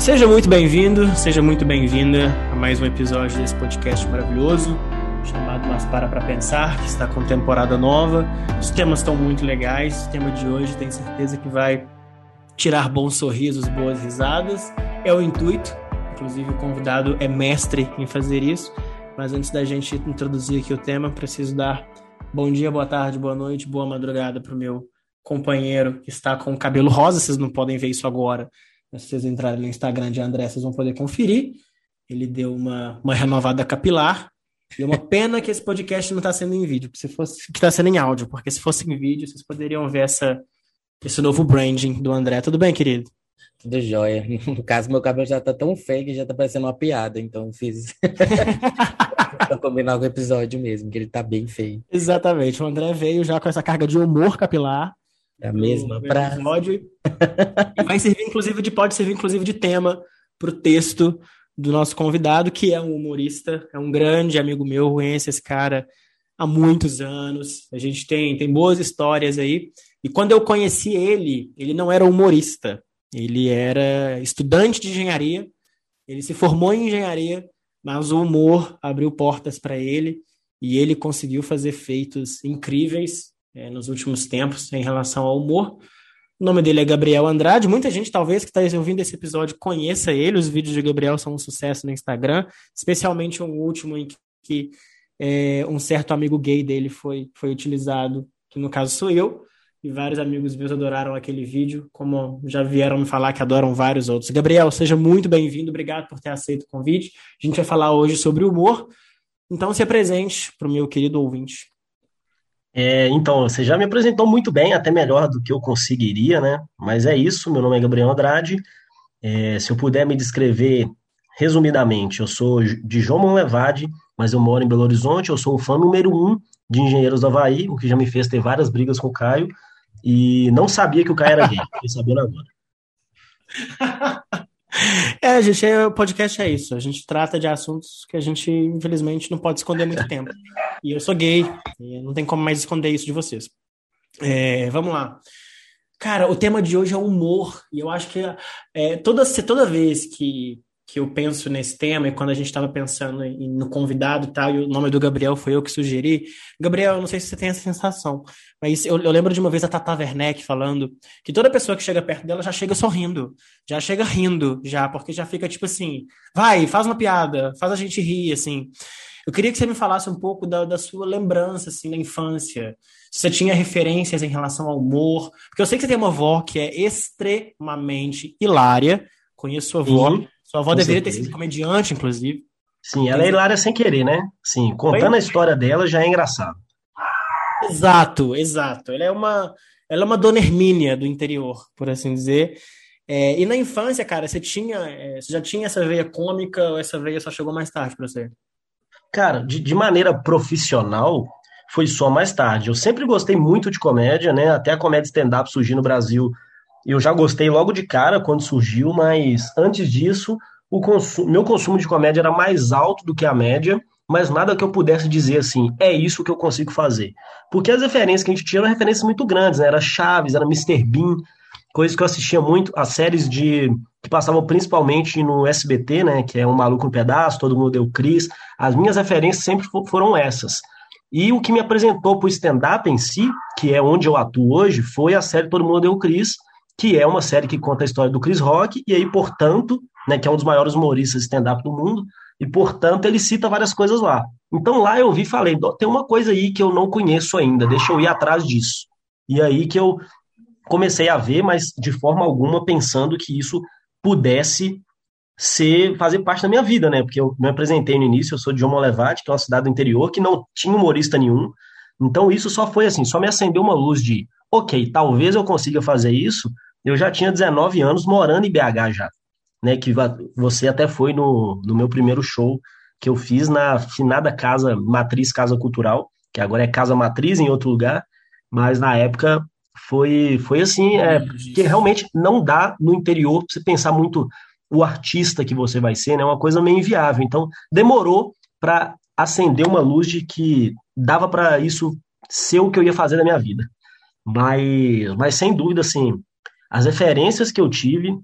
Seja muito bem-vindo, seja muito bem-vinda a mais um episódio desse podcast maravilhoso chamado Mas Para Pra Pensar, que está com temporada nova. Os temas estão muito legais. O tema de hoje tenho certeza que vai tirar bons sorrisos, boas risadas. É o intuito. Inclusive, o convidado é mestre em fazer isso. Mas antes da gente introduzir aqui o tema, preciso dar bom dia, boa tarde, boa noite, boa madrugada para o meu companheiro que está com o cabelo rosa. Vocês não podem ver isso agora, se vocês entrarem no Instagram de André, vocês vão poder conferir. Ele deu uma, uma renovada capilar. E é uma pena que esse podcast não está sendo em vídeo, se fosse que está sendo em áudio, porque se fosse em vídeo, vocês poderiam ver essa, esse novo branding do André. Tudo bem, querido? Tudo jóia. No caso, meu cabelo já tá tão feio que já tá parecendo uma piada, então fiz. pra combinar com o episódio mesmo, que ele tá bem feio. Exatamente. O André veio já com essa carga de humor capilar. É a mesma pra... episódio. e vai servir, inclusive, de, pode servir, inclusive, de tema pro texto do nosso convidado, que é um humorista, é um grande amigo meu, conheço esse cara há muitos anos. A gente tem, tem boas histórias aí. E quando eu conheci ele, ele não era humorista, ele era estudante de engenharia, ele se formou em engenharia, mas o humor abriu portas para ele e ele conseguiu fazer feitos incríveis é, nos últimos tempos em relação ao humor. O nome dele é Gabriel Andrade. Muita gente, talvez, que está ouvindo esse episódio, conheça ele. Os vídeos de Gabriel são um sucesso no Instagram, especialmente um último em que é, um certo amigo gay dele foi, foi utilizado, que no caso sou eu. E vários amigos meus adoraram aquele vídeo, como já vieram me falar que adoram vários outros. Gabriel, seja muito bem-vindo, obrigado por ter aceito o convite. A gente vai falar hoje sobre humor. Então, se apresente para o meu querido ouvinte. É, então, você já me apresentou muito bem, até melhor do que eu conseguiria, né? Mas é isso, meu nome é Gabriel Andrade. É, se eu puder me descrever resumidamente, eu sou de João Monlevade, mas eu moro em Belo Horizonte, eu sou o fã número um de Engenheiros do Havaí, o que já me fez ter várias brigas com o Caio, e não sabia que o Caio era gay, fiquei sabendo agora. É, gente, é, o podcast é isso. A gente trata de assuntos que a gente, infelizmente, não pode esconder muito tempo. E eu sou gay, e não tem como mais esconder isso de vocês. É, vamos lá. Cara, o tema de hoje é humor, e eu acho que é, toda, toda vez que que eu penso nesse tema, e quando a gente estava pensando em, no convidado e tal, e o nome do Gabriel foi eu que sugeri. Gabriel, não sei se você tem essa sensação, mas eu, eu lembro de uma vez a Tata Werneck falando que toda pessoa que chega perto dela já chega sorrindo, já chega rindo, já, porque já fica tipo assim, vai, faz uma piada, faz a gente rir, assim. Eu queria que você me falasse um pouco da, da sua lembrança, assim, da infância. Se você tinha referências em relação ao humor, porque eu sei que você tem uma avó que é extremamente hilária, conheço sua avó, uhum. Sua avó deveria certeza. ter sido comediante, inclusive. Sim, ela é hilária sem querer, né? Sim, contando a história dela já é engraçado. Exato, exato. Ela é uma, ela é uma dona Hermínia do interior, por assim dizer. É, e na infância, cara, você tinha, é, você já tinha essa veia cômica ou essa veia só chegou mais tarde para você? Cara, de, de maneira profissional, foi só mais tarde. Eu sempre gostei muito de comédia, né? Até a comédia stand-up surgiu no Brasil eu já gostei logo de cara quando surgiu, mas antes disso, o meu consumo de comédia era mais alto do que a média, mas nada que eu pudesse dizer assim, é isso que eu consigo fazer. Porque as referências que a gente tinha eram referências muito grandes, né? Era Chaves, era Mr. Bean, coisas que eu assistia muito, as séries de que passavam principalmente no SBT, né? Que é Um Maluco no Pedaço, Todo Mundo Deu Cris. As minhas referências sempre foram essas. E o que me apresentou para o stand-up em si, que é onde eu atuo hoje, foi a série Todo Mundo Deu Cris, que é uma série que conta a história do Chris Rock, e aí, portanto, né, que é um dos maiores humoristas stand-up do mundo, e, portanto, ele cita várias coisas lá. Então, lá eu vi e falei, tem uma coisa aí que eu não conheço ainda, deixa eu ir atrás disso. E aí que eu comecei a ver, mas de forma alguma pensando que isso pudesse ser fazer parte da minha vida, né? Porque eu me apresentei no início, eu sou de João Levade, que é uma cidade do interior que não tinha humorista nenhum. Então isso só foi assim, só me acendeu uma luz de, OK, talvez eu consiga fazer isso eu já tinha 19 anos morando em BH já, né? Que você até foi no, no meu primeiro show que eu fiz na finada casa Matriz Casa Cultural, que agora é Casa Matriz em outro lugar, mas na época foi foi assim, é, que realmente não dá no interior você pensar muito o artista que você vai ser, né? É uma coisa meio inviável. Então, demorou para acender uma luz de que dava para isso ser o que eu ia fazer na minha vida. Mas, mas sem dúvida, assim, as referências que eu tive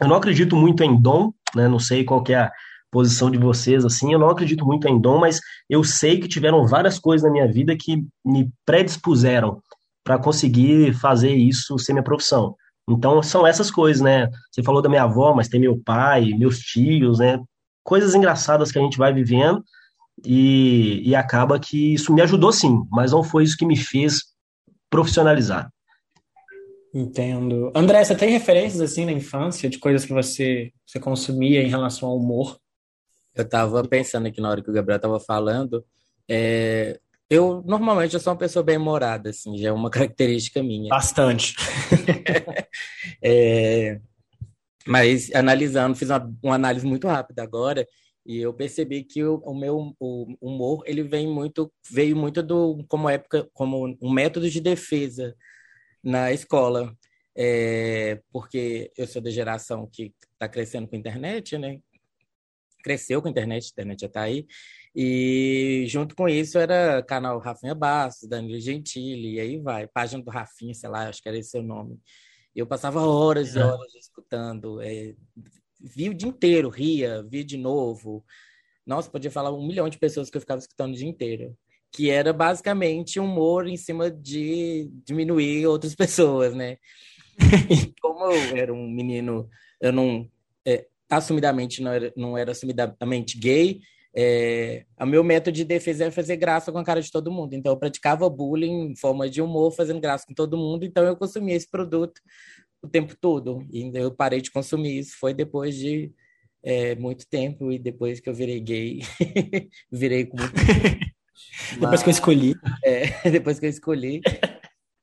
eu não acredito muito em dom, né? Não sei qual é a posição de vocês, assim, eu não acredito muito em dom, mas eu sei que tiveram várias coisas na minha vida que me predispuseram para conseguir fazer isso ser minha profissão. Então, são essas coisas, né? Você falou da minha avó, mas tem meu pai, meus tios, né? Coisas engraçadas que a gente vai vivendo e, e acaba que isso me ajudou sim, mas não foi isso que me fez profissionalizar. Entendo. André, você tem referências assim na infância de coisas que você, você consumia em relação ao humor? Eu tava pensando aqui na hora que o Gabriel tava falando, é, eu normalmente eu sou uma pessoa bem morada, assim, já é uma característica minha. Bastante. é, mas analisando, fiz uma, uma, análise muito rápida agora e eu percebi que o, o meu o humor ele vem muito veio muito do como época como um método de defesa na escola, é, porque eu sou da geração que está crescendo com a internet, né? Cresceu com a internet, a internet já está aí. E junto com isso era canal Rafinha Bastos, Danilo Gentili, e aí vai, página do Rafinha, sei lá, acho que era esse o nome. Eu passava horas e é. horas escutando, é, vi o dia inteiro, ria, via de novo. Nossa, podia falar um milhão de pessoas que eu ficava escutando o dia inteiro que era basicamente humor em cima de diminuir outras pessoas, né? Como eu era um menino, eu não é, assumidamente não era, não era assumidamente gay, é, o meu método de defesa era fazer graça com a cara de todo mundo. Então eu praticava bullying em forma de humor, fazendo graça com todo mundo. Então eu consumia esse produto o tempo todo. E eu parei de consumir isso. Foi depois de é, muito tempo e depois que eu virei gay, virei com muito Depois que eu escolhi. É, depois que eu escolhi.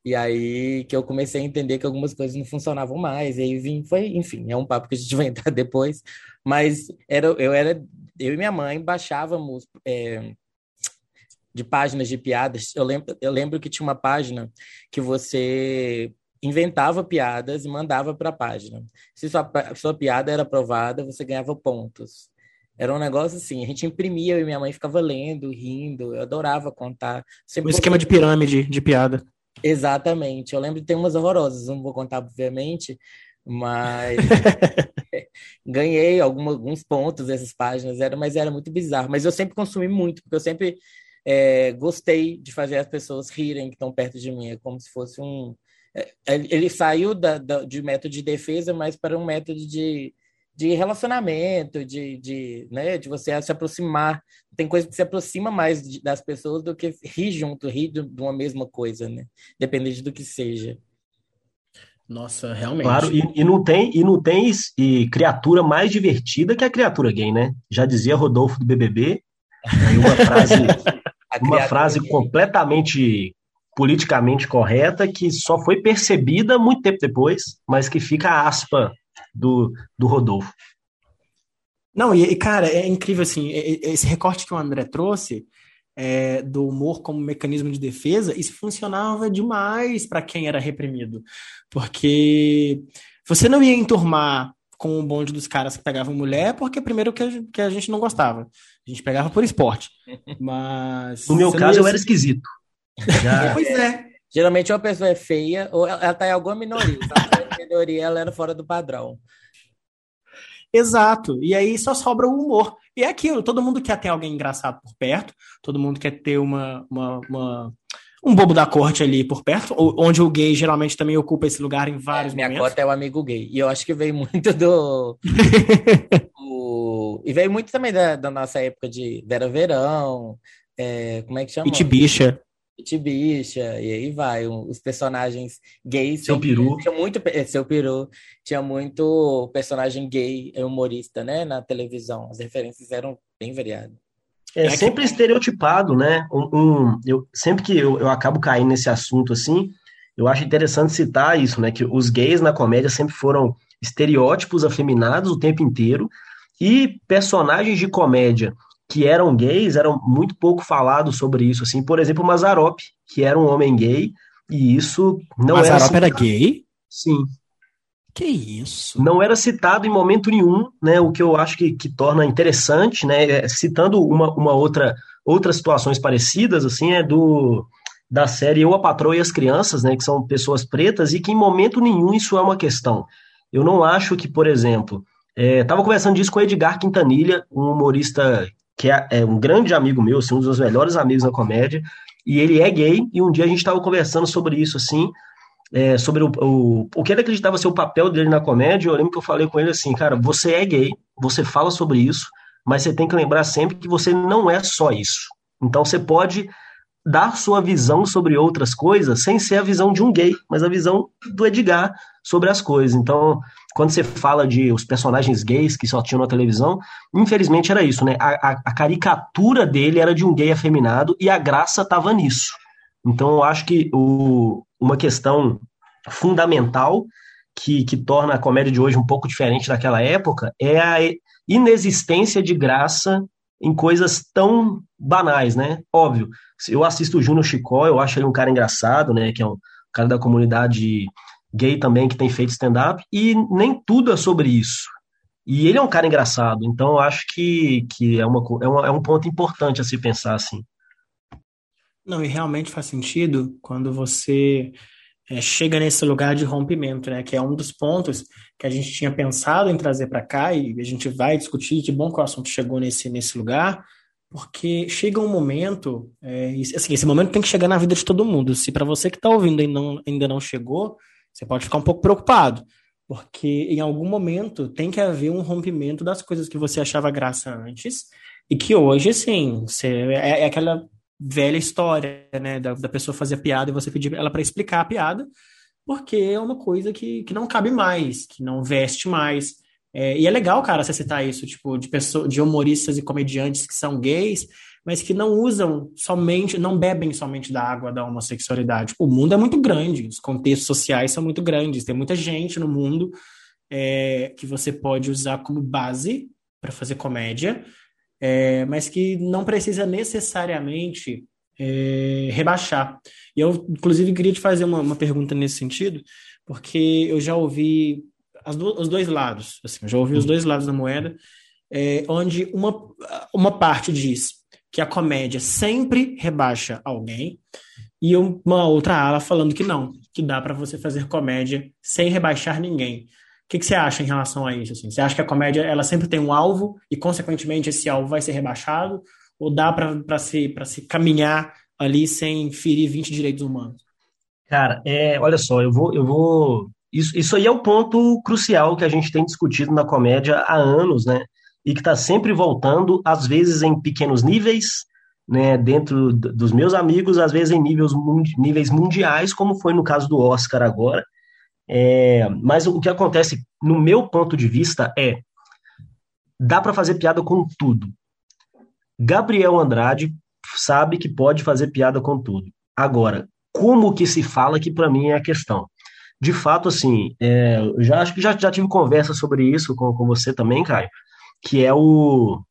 E aí que eu comecei a entender que algumas coisas não funcionavam mais. E aí vim, foi, enfim, é um papo que a gente vai entrar depois. Mas era, eu era, eu e minha mãe baixávamos é, de páginas de piadas. Eu lembro, eu lembro que tinha uma página que você inventava piadas e mandava para a página. Se sua, sua piada era aprovada, você ganhava pontos. Era um negócio assim, a gente imprimia, e minha mãe ficava lendo, rindo, eu adorava contar. Sempre um esquema de pirâmide de piada. Exatamente. Eu lembro de ter umas horrorosas, não vou contar, obviamente, mas ganhei alguma, alguns pontos dessas páginas, era, mas era muito bizarro. Mas eu sempre consumi muito, porque eu sempre é, gostei de fazer as pessoas rirem que estão perto de mim. É como se fosse um. É, ele saiu da, da, de método de defesa, mas para um método de de relacionamento, de, de, né, de você se aproximar. Tem coisa que se aproxima mais de, das pessoas do que rir junto, rir de, de uma mesma coisa, né? Dependente do que seja. Nossa, realmente. Claro, e, e, não tem, e não tem e criatura mais divertida que a criatura gay, né? Já dizia Rodolfo do BBB, uma frase, uma frase completamente politicamente correta que só foi percebida muito tempo depois, mas que fica a aspa do, do Rodolfo. Não, e, cara, é incrível assim, esse recorte que o André trouxe é, do humor como mecanismo de defesa, isso funcionava demais para quem era reprimido. Porque você não ia enturmar com o bonde dos caras que pegavam mulher, porque primeiro que a, gente, que a gente não gostava. A gente pegava por esporte. Mas. No meu caso, ia... eu era esquisito. Já... pois é. Geralmente uma pessoa é feia ou ela está em alguma minoria. Se minoria, ela era fora do padrão. Exato. E aí só sobra o humor. E é aquilo, todo mundo quer ter alguém engraçado por perto, todo mundo quer ter uma, uma, uma um bobo da corte ali por perto, onde o gay geralmente também ocupa esse lugar em vários é, minha momentos. Minha cota é o amigo gay. E eu acho que veio muito do. o... E veio muito também da, da nossa época de Vera Verão. É... Como é que chama? Itibicha. Bicha, e aí vai. Os personagens gays. Seu peru. Tinha muito. É, seu peru. Tinha muito personagem gay humorista, né? Na televisão. As referências eram bem variadas. É, é sempre que... estereotipado, né? Um, um, eu, sempre que eu, eu acabo caindo nesse assunto assim, eu acho interessante citar isso, né? Que os gays na comédia sempre foram estereótipos afeminados o tempo inteiro e personagens de comédia que eram gays eram muito pouco falados sobre isso, assim, por exemplo, o Mazarop, que era um homem gay, e isso não Mazarop era era gay? Sim. Que isso? Não era citado em momento nenhum, né, o que eu acho que, que torna interessante, né, é, citando uma, uma outra, outras situações parecidas, assim, é do da série Eu, a Patroa e as Crianças, né, que são pessoas pretas, e que em momento nenhum isso é uma questão. Eu não acho que, por exemplo, estava é, conversando disso com o Edgar Quintanilha, um humorista que é, é, um grande amigo meu, assim, um dos meus melhores amigos na comédia, e ele é gay, e um dia a gente estava conversando sobre isso, assim, é, sobre o, o, o que ele acreditava ser o papel dele na comédia, eu lembro que eu falei com ele assim, cara, você é gay, você fala sobre isso, mas você tem que lembrar sempre que você não é só isso. Então você pode dar sua visão sobre outras coisas sem ser a visão de um gay, mas a visão do Edgar sobre as coisas. Então, quando você fala de os personagens gays que só tinham na televisão, infelizmente era isso, né? A, a, a caricatura dele era de um gay afeminado e a graça estava nisso. Então, eu acho que o, uma questão fundamental que, que torna a comédia de hoje um pouco diferente daquela época é a inexistência de graça em coisas tão banais, né? Óbvio, eu assisto o Júnior Chicó, eu acho ele um cara engraçado, né? Que é um cara da comunidade gay também que tem feito stand-up, e nem tudo é sobre isso. E ele é um cara engraçado, então acho que, que é, uma, é, uma, é um ponto importante a se pensar assim. Não, e realmente faz sentido quando você é, chega nesse lugar de rompimento, né? Que é um dos pontos que a gente tinha pensado em trazer para cá e a gente vai discutir. Que bom que o assunto chegou nesse, nesse lugar, porque chega um momento, é, assim, esse momento tem que chegar na vida de todo mundo. Se para você que está ouvindo ainda não, ainda não chegou, você pode ficar um pouco preocupado, porque em algum momento tem que haver um rompimento das coisas que você achava graça antes e que hoje, assim, você, é, é aquela velha história, né, da, da pessoa fazer piada e você pedir ela para explicar a piada, porque é uma coisa que, que não cabe mais, que não veste mais. É, e é legal, cara, você citar isso, tipo, de, pessoa, de humoristas e comediantes que são gays, mas que não usam somente, não bebem somente da água da homossexualidade. O mundo é muito grande, os contextos sociais são muito grandes, tem muita gente no mundo é, que você pode usar como base para fazer comédia, é, mas que não precisa necessariamente é, rebaixar. E eu, inclusive, queria te fazer uma, uma pergunta nesse sentido, porque eu já ouvi do, os dois lados, assim, já ouvi os dois lados da moeda, é, onde uma, uma parte diz que a comédia sempre rebaixa alguém, e uma outra ala falando que não, que dá para você fazer comédia sem rebaixar ninguém que, que você acha em relação a isso? Assim? Você acha que a comédia ela sempre tem um alvo e, consequentemente, esse alvo vai ser rebaixado? Ou dá para se, se caminhar ali sem ferir 20 direitos humanos? Cara, é, olha só, eu vou. Eu vou isso, isso aí é o ponto crucial que a gente tem discutido na comédia há anos, né? E que está sempre voltando, às vezes em pequenos níveis, né, dentro dos meus amigos, às vezes em níveis, níveis mundiais, como foi no caso do Oscar agora. É, mas o que acontece, no meu ponto de vista, é dá para fazer piada com tudo. Gabriel Andrade sabe que pode fazer piada com tudo. Agora, como que se fala que para mim é a questão. De fato, assim, é, já acho que já, já tive conversa sobre isso com, com você também, Caio, que é o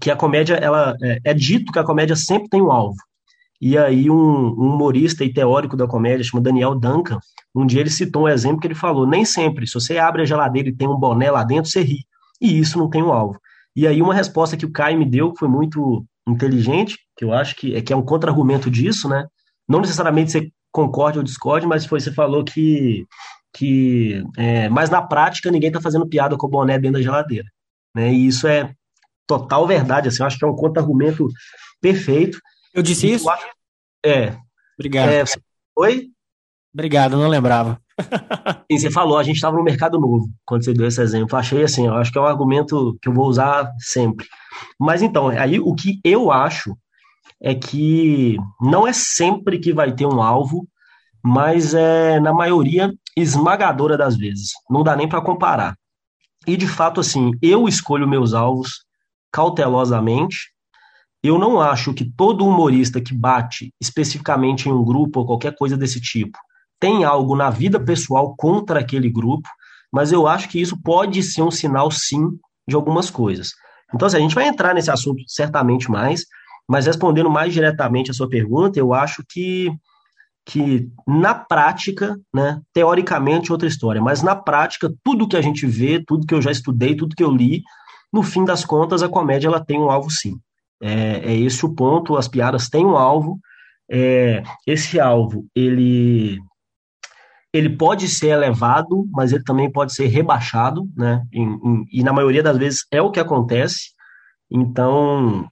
que a comédia ela é, é dito que a comédia sempre tem um alvo. E aí um, um, humorista e teórico da comédia, chamado Daniel Duncan, um dia ele citou um exemplo que ele falou, nem sempre, se você abre a geladeira e tem um boné lá dentro, você ri. E isso não tem um alvo. E aí uma resposta que o Caio me deu, que foi muito inteligente, que eu acho que é, que é um contra-argumento disso, né? Não necessariamente você concorde ou discorde, mas foi, você falou que, que é, mas na prática ninguém está fazendo piada com o boné dentro da geladeira. Né? E isso é total verdade, assim, eu acho que é um contra-argumento perfeito. Eu disse isso? É. Obrigado. É, oi? Obrigado, não lembrava. E você falou, a gente estava no mercado novo, quando você deu esse exemplo. Achei assim, eu acho que é um argumento que eu vou usar sempre. Mas então, aí o que eu acho é que não é sempre que vai ter um alvo, mas é na maioria esmagadora das vezes. Não dá nem para comparar. E de fato, assim, eu escolho meus alvos cautelosamente eu não acho que todo humorista que bate especificamente em um grupo ou qualquer coisa desse tipo tem algo na vida pessoal contra aquele grupo, mas eu acho que isso pode ser um sinal, sim, de algumas coisas. Então, assim, a gente vai entrar nesse assunto certamente mais, mas respondendo mais diretamente a sua pergunta, eu acho que, que na prática, né, teoricamente outra história, mas na prática, tudo que a gente vê, tudo que eu já estudei, tudo que eu li, no fim das contas, a comédia ela tem um alvo sim. É, é esse o ponto, as piadas têm um alvo, é, esse alvo, ele ele pode ser elevado, mas ele também pode ser rebaixado, né? Em, em, e na maioria das vezes é o que acontece. Então,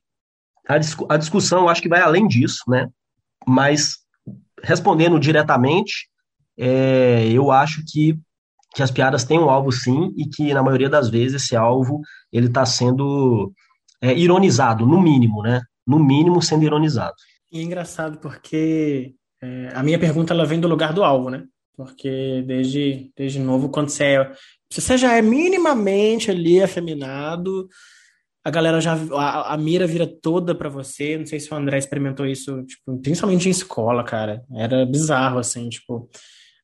a, a discussão acho que vai além disso, né? Mas respondendo diretamente, é, eu acho que, que as piadas têm um alvo sim e que na maioria das vezes esse alvo ele está sendo é, ironizado, no mínimo, né? No mínimo sendo ironizado. E é engraçado porque é, a minha pergunta ela vem do lugar do alvo, né? Porque desde, desde novo, quando você é, se você já é minimamente ali afeminado, a galera já a, a mira vira toda para você. Não sei se o André experimentou isso, tipo, principalmente em escola, cara. Era bizarro assim, tipo,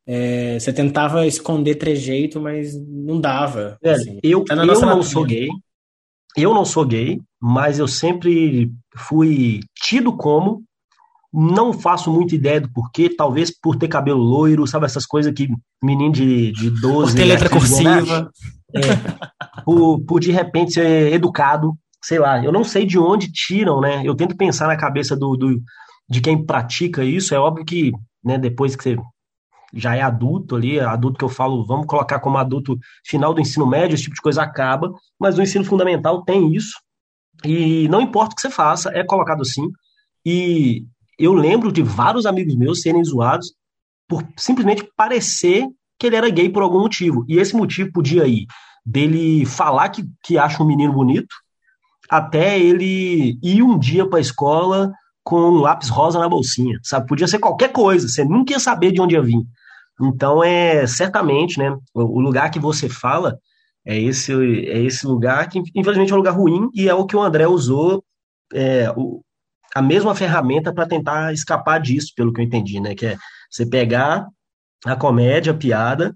é, você tentava esconder trejeito, mas não dava. É, assim. Eu, tá eu não sou gay. Eu não sou gay, mas eu sempre fui tido como não faço muita ideia do porquê, talvez por ter cabelo loiro, sabe? Essas coisas que menino de, de 12 Por ter letra cursiva. É, por, por de repente ser educado, sei lá. Eu não sei de onde tiram, né? Eu tento pensar na cabeça do, do de quem pratica isso. É óbvio que né, depois que você já é adulto ali, adulto que eu falo, vamos colocar como adulto final do ensino médio, esse tipo de coisa acaba, mas no ensino fundamental tem isso. E não importa o que você faça, é colocado assim. E eu lembro de vários amigos meus serem zoados por simplesmente parecer que ele era gay por algum motivo. E esse motivo podia ir dele falar que, que acha um menino bonito, até ele ir um dia para a escola com um lápis rosa na bolsinha, sabe? Podia ser qualquer coisa, você nunca ia saber de onde ia vir. Então, é certamente, né, o lugar que você fala é esse, é esse lugar que, infelizmente, é um lugar ruim e é o que o André usou é, o, a mesma ferramenta para tentar escapar disso, pelo que eu entendi, né? Que é você pegar a comédia, a piada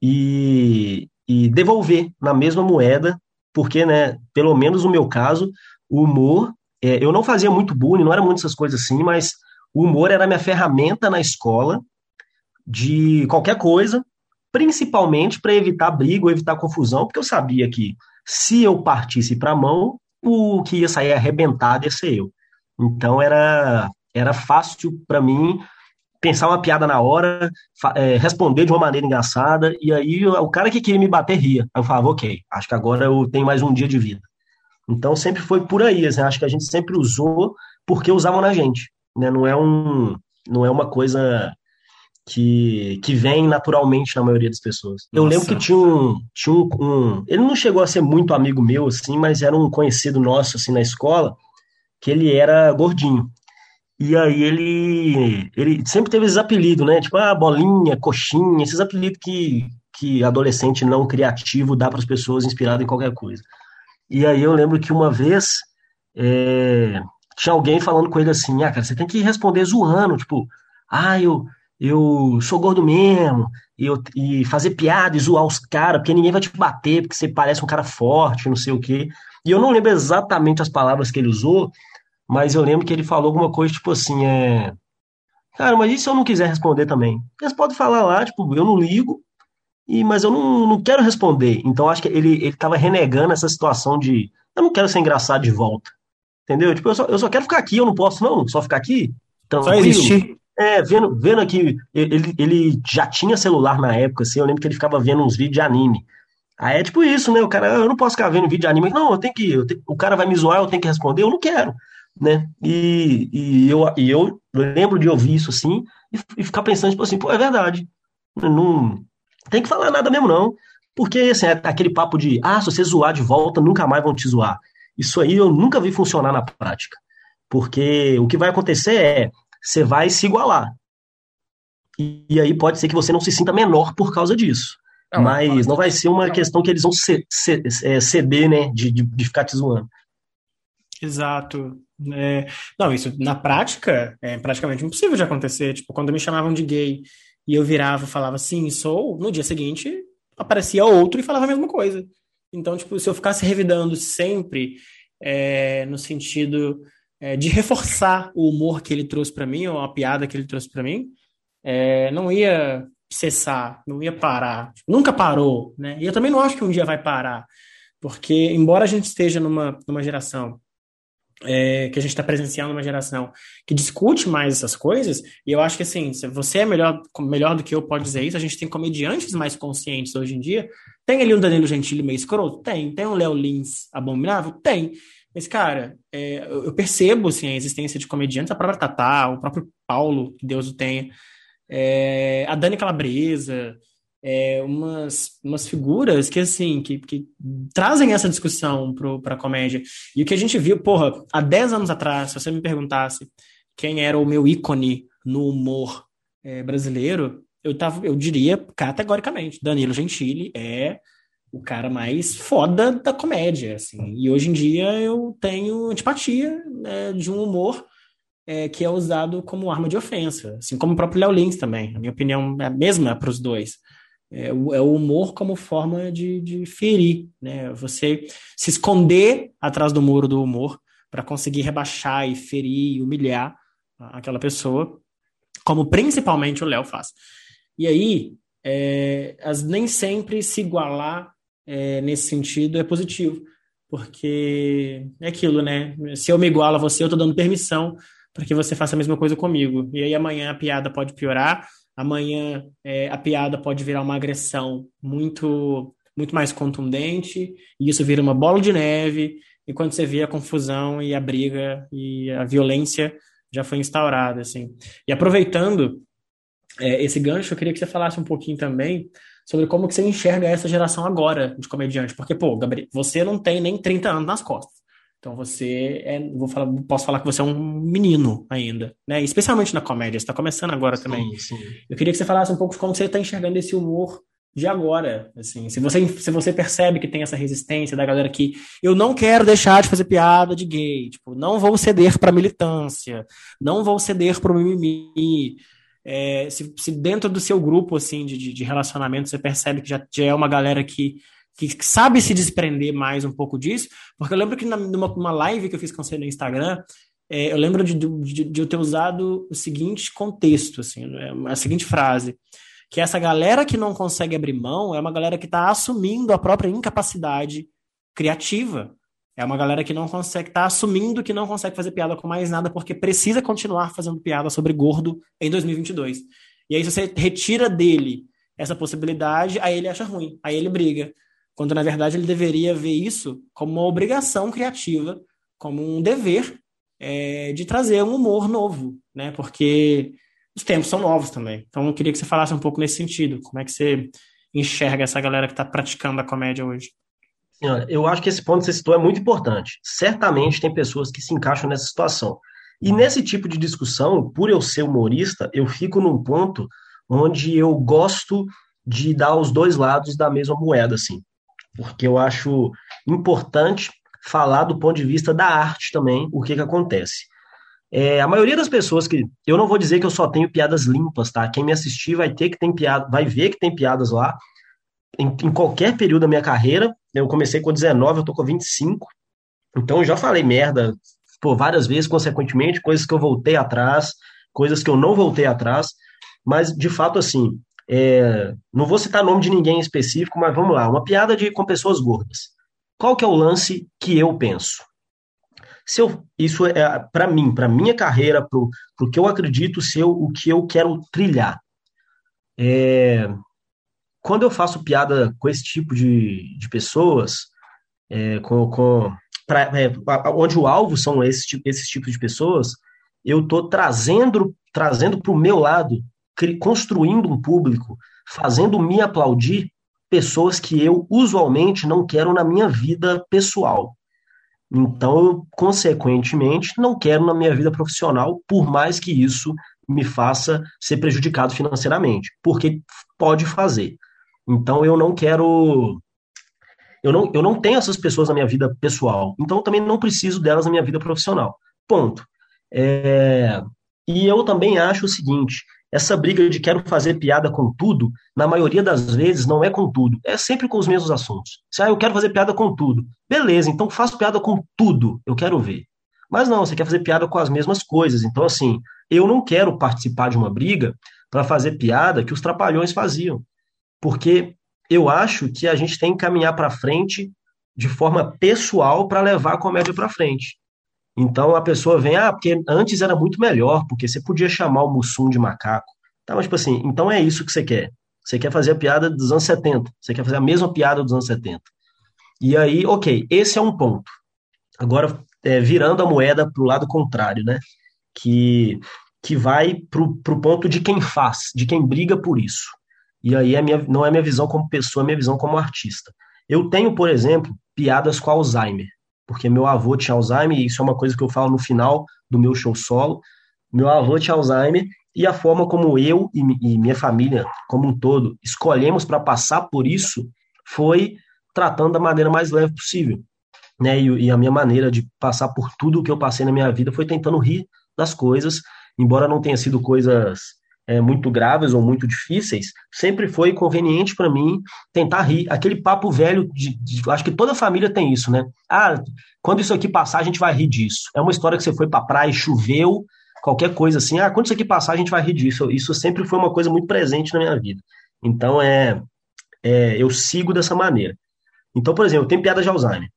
e, e devolver na mesma moeda, porque, né, pelo menos no meu caso, o humor, é, eu não fazia muito bullying, não era muito essas coisas assim, mas o humor era minha ferramenta na escola de qualquer coisa, principalmente para evitar briga ou evitar confusão, porque eu sabia que se eu partisse para a mão, o que ia sair arrebentado ia ser eu. Então era, era fácil para mim pensar uma piada na hora, é, responder de uma maneira engraçada, e aí o cara que queria me bater ria. Aí eu falava, ok, acho que agora eu tenho mais um dia de vida. Então sempre foi por aí, assim, acho que a gente sempre usou porque usavam na gente, né? Não é um, não é uma coisa que, que vem naturalmente na maioria das pessoas. Nossa. Eu lembro que tinha, um, tinha um, um, ele não chegou a ser muito amigo meu assim, mas era um conhecido nosso assim na escola que ele era gordinho. E aí ele, ele sempre teve esses apelidos, né? Tipo, ah, bolinha, coxinha, esses apelidos que, que adolescente não criativo dá para as pessoas inspirado em qualquer coisa. E aí eu lembro que uma vez é, tinha alguém falando com ele assim, ah, cara, você tem que responder zoando, tipo, ah, eu, eu sou gordo mesmo, e, eu, e fazer piada e zoar os caras, porque ninguém vai te bater, porque você parece um cara forte, não sei o quê. E eu não lembro exatamente as palavras que ele usou, mas eu lembro que ele falou alguma coisa tipo assim, é. Cara, mas e se eu não quiser responder também? Eles podem falar lá, tipo, eu não ligo, e, mas eu não, não quero responder. Então acho que ele, ele tava renegando essa situação de eu não quero ser engraçado de volta. Entendeu? Tipo, eu só, eu só quero ficar aqui, eu não posso, não, só ficar aqui. Tranquilo. Só existir. É, vendo, vendo aqui, ele, ele já tinha celular na época, assim, eu lembro que ele ficava vendo uns vídeos de anime. Aí é tipo isso, né? O cara, eu não posso ficar vendo vídeo de anime. Não, eu tenho que. Eu tenho, o cara vai me zoar, eu tenho que responder, eu não quero né? E, e, eu, e eu lembro de ouvir isso assim e, e ficar pensando, tipo assim, pô, é verdade. Não tem que falar nada mesmo, não. Porque assim, é aquele papo de, ah, se você zoar de volta, nunca mais vão te zoar. Isso aí eu nunca vi funcionar na prática. Porque o que vai acontecer é, você vai se igualar. E, e aí pode ser que você não se sinta menor por causa disso. Não, mas não vai ser uma questão que eles vão é, ceder, né, de, de, de ficar te zoando. Exato. É, não, isso na prática é praticamente impossível de acontecer. Tipo, quando me chamavam de gay e eu virava falava sim, sou, no dia seguinte aparecia outro e falava a mesma coisa. Então, tipo, se eu ficasse revidando sempre é, no sentido é, de reforçar o humor que ele trouxe para mim, ou a piada que ele trouxe para mim, é, não ia cessar, não ia parar. Nunca parou, né? E eu também não acho que um dia vai parar. Porque, embora a gente esteja numa, numa geração é, que a gente está presenciando uma geração que discute mais essas coisas, e eu acho que assim, se você é melhor, melhor do que eu pode dizer isso, a gente tem comediantes mais conscientes hoje em dia. Tem ali um Danilo Gentili meio escroto? Tem. Tem um Léo Lins abominável? Tem. Mas, cara, é, eu percebo assim, a existência de comediantes, a própria Tatá, o próprio Paulo, que Deus o tenha, é, a Dani Calabresa, é, umas, umas figuras que, assim, que, que trazem essa discussão para a comédia. E o que a gente viu, porra, há 10 anos atrás, se você me perguntasse quem era o meu ícone no humor é, brasileiro, eu, tava, eu diria categoricamente, Danilo Gentili é o cara mais foda da comédia, assim. E hoje em dia eu tenho antipatia né, de um humor é, que é usado como arma de ofensa, assim como o próprio Léo Lins também. A minha opinião é a mesma para os dois é o, é o humor como forma de, de ferir, né? Você se esconder atrás do muro do humor para conseguir rebaixar e ferir e humilhar aquela pessoa, como principalmente o Léo faz. E aí, é, as, nem sempre se igualar é, nesse sentido é positivo, porque é aquilo, né? Se eu me igualo a você, eu estou dando permissão para que você faça a mesma coisa comigo. E aí amanhã a piada pode piorar, amanhã é, a piada pode virar uma agressão muito muito mais contundente e isso vira uma bola de neve e quando você vê a confusão e a briga e a violência já foi instaurada assim. E aproveitando é, esse gancho eu queria que você falasse um pouquinho também sobre como que você enxerga essa geração agora de comediante porque pô Gabriel você não tem nem 30 anos nas costas então você é, vou falar, posso falar que você é um menino ainda, né? Especialmente na comédia, você está começando agora sim, também. Sim. Eu queria que você falasse um pouco de como você está enxergando esse humor de agora, assim, se você se você percebe que tem essa resistência da galera que eu não quero deixar de fazer piada de gay, tipo, não vou ceder para militância, não vou ceder para o mimimi. É, se, se, dentro do seu grupo assim de, de relacionamento você percebe que já, já é uma galera que que sabe se desprender mais um pouco disso, porque eu lembro que numa, numa live que eu fiz com você no Instagram, é, eu lembro de, de, de, eu ter usado o seguinte contexto, assim, né, a seguinte frase, que essa galera que não consegue abrir mão é uma galera que está assumindo a própria incapacidade criativa. É uma galera que não consegue, está assumindo que não consegue fazer piada com mais nada porque precisa continuar fazendo piada sobre gordo em 2022. E aí, se você retira dele essa possibilidade, aí ele acha ruim, aí ele briga quando na verdade ele deveria ver isso como uma obrigação criativa, como um dever é, de trazer um humor novo, né? Porque os tempos são novos também. Então eu queria que você falasse um pouco nesse sentido. Como é que você enxerga essa galera que está praticando a comédia hoje? Eu acho que esse ponto que você citou é muito importante. Certamente tem pessoas que se encaixam nessa situação. E nesse tipo de discussão, por eu ser humorista, eu fico num ponto onde eu gosto de dar os dois lados da mesma moeda, assim porque eu acho importante falar do ponto de vista da arte também, o que, que acontece. É, a maioria das pessoas que. Eu não vou dizer que eu só tenho piadas limpas, tá? Quem me assistir vai ter que tem piada, vai ver que tem piadas lá. Em, em qualquer período da minha carreira, eu comecei com 19, eu tô com 25. Então eu já falei merda por várias vezes, consequentemente, coisas que eu voltei atrás, coisas que eu não voltei atrás. Mas, de fato, assim, é, não vou citar nome de ninguém em específico, mas vamos lá. Uma piada de com pessoas gordas. Qual que é o lance que eu penso? Se eu, isso é para mim, para minha carreira, para o que eu acredito ser o que eu quero trilhar. É, quando eu faço piada com esse tipo de, de pessoas, é, com, com pra, é, onde o alvo são esses, esses tipos de pessoas, eu estou trazendo trazendo para o meu lado construindo um público, fazendo me aplaudir pessoas que eu usualmente não quero na minha vida pessoal. Então, eu, consequentemente, não quero na minha vida profissional, por mais que isso me faça ser prejudicado financeiramente, porque pode fazer. Então, eu não quero. Eu não, eu não tenho essas pessoas na minha vida pessoal, então eu também não preciso delas na minha vida profissional. Ponto. É, e eu também acho o seguinte: essa briga de quero fazer piada com tudo, na maioria das vezes não é com tudo, é sempre com os mesmos assuntos. Se ah, eu quero fazer piada com tudo, beleza, então faço piada com tudo, eu quero ver. Mas não, você quer fazer piada com as mesmas coisas. Então, assim, eu não quero participar de uma briga para fazer piada que os trapalhões faziam. Porque eu acho que a gente tem que caminhar para frente de forma pessoal para levar a comédia para frente. Então a pessoa vem, ah, porque antes era muito melhor, porque você podia chamar o Mussum de macaco. Tá, mas tipo assim, então é isso que você quer. Você quer fazer a piada dos anos 70. Você quer fazer a mesma piada dos anos 70. E aí, ok, esse é um ponto. Agora, é, virando a moeda para o lado contrário, né? Que, que vai para o ponto de quem faz, de quem briga por isso. E aí é minha, não é minha visão como pessoa, é minha visão como artista. Eu tenho, por exemplo, piadas com Alzheimer, porque meu avô tinha Alzheimer, e isso é uma coisa que eu falo no final do meu show solo. Meu avô tinha Alzheimer, e a forma como eu e, e minha família, como um todo, escolhemos para passar por isso foi tratando da maneira mais leve possível. Né? E, e, a minha maneira de passar por tudo que eu passei na minha vida foi tentando rir das coisas, embora não tenha sido coisas é, muito graves ou muito difíceis, sempre foi conveniente para mim tentar rir. Aquele papo velho, de, de, acho que toda família tem isso, né? Ah, quando isso aqui passar, a gente vai rir disso. É uma história que você foi para praia, choveu, qualquer coisa assim. Ah, quando isso aqui passar, a gente vai rir disso. Isso sempre foi uma coisa muito presente na minha vida. Então, é, é eu sigo dessa maneira. Então, por exemplo, tenho piada de Alzheimer.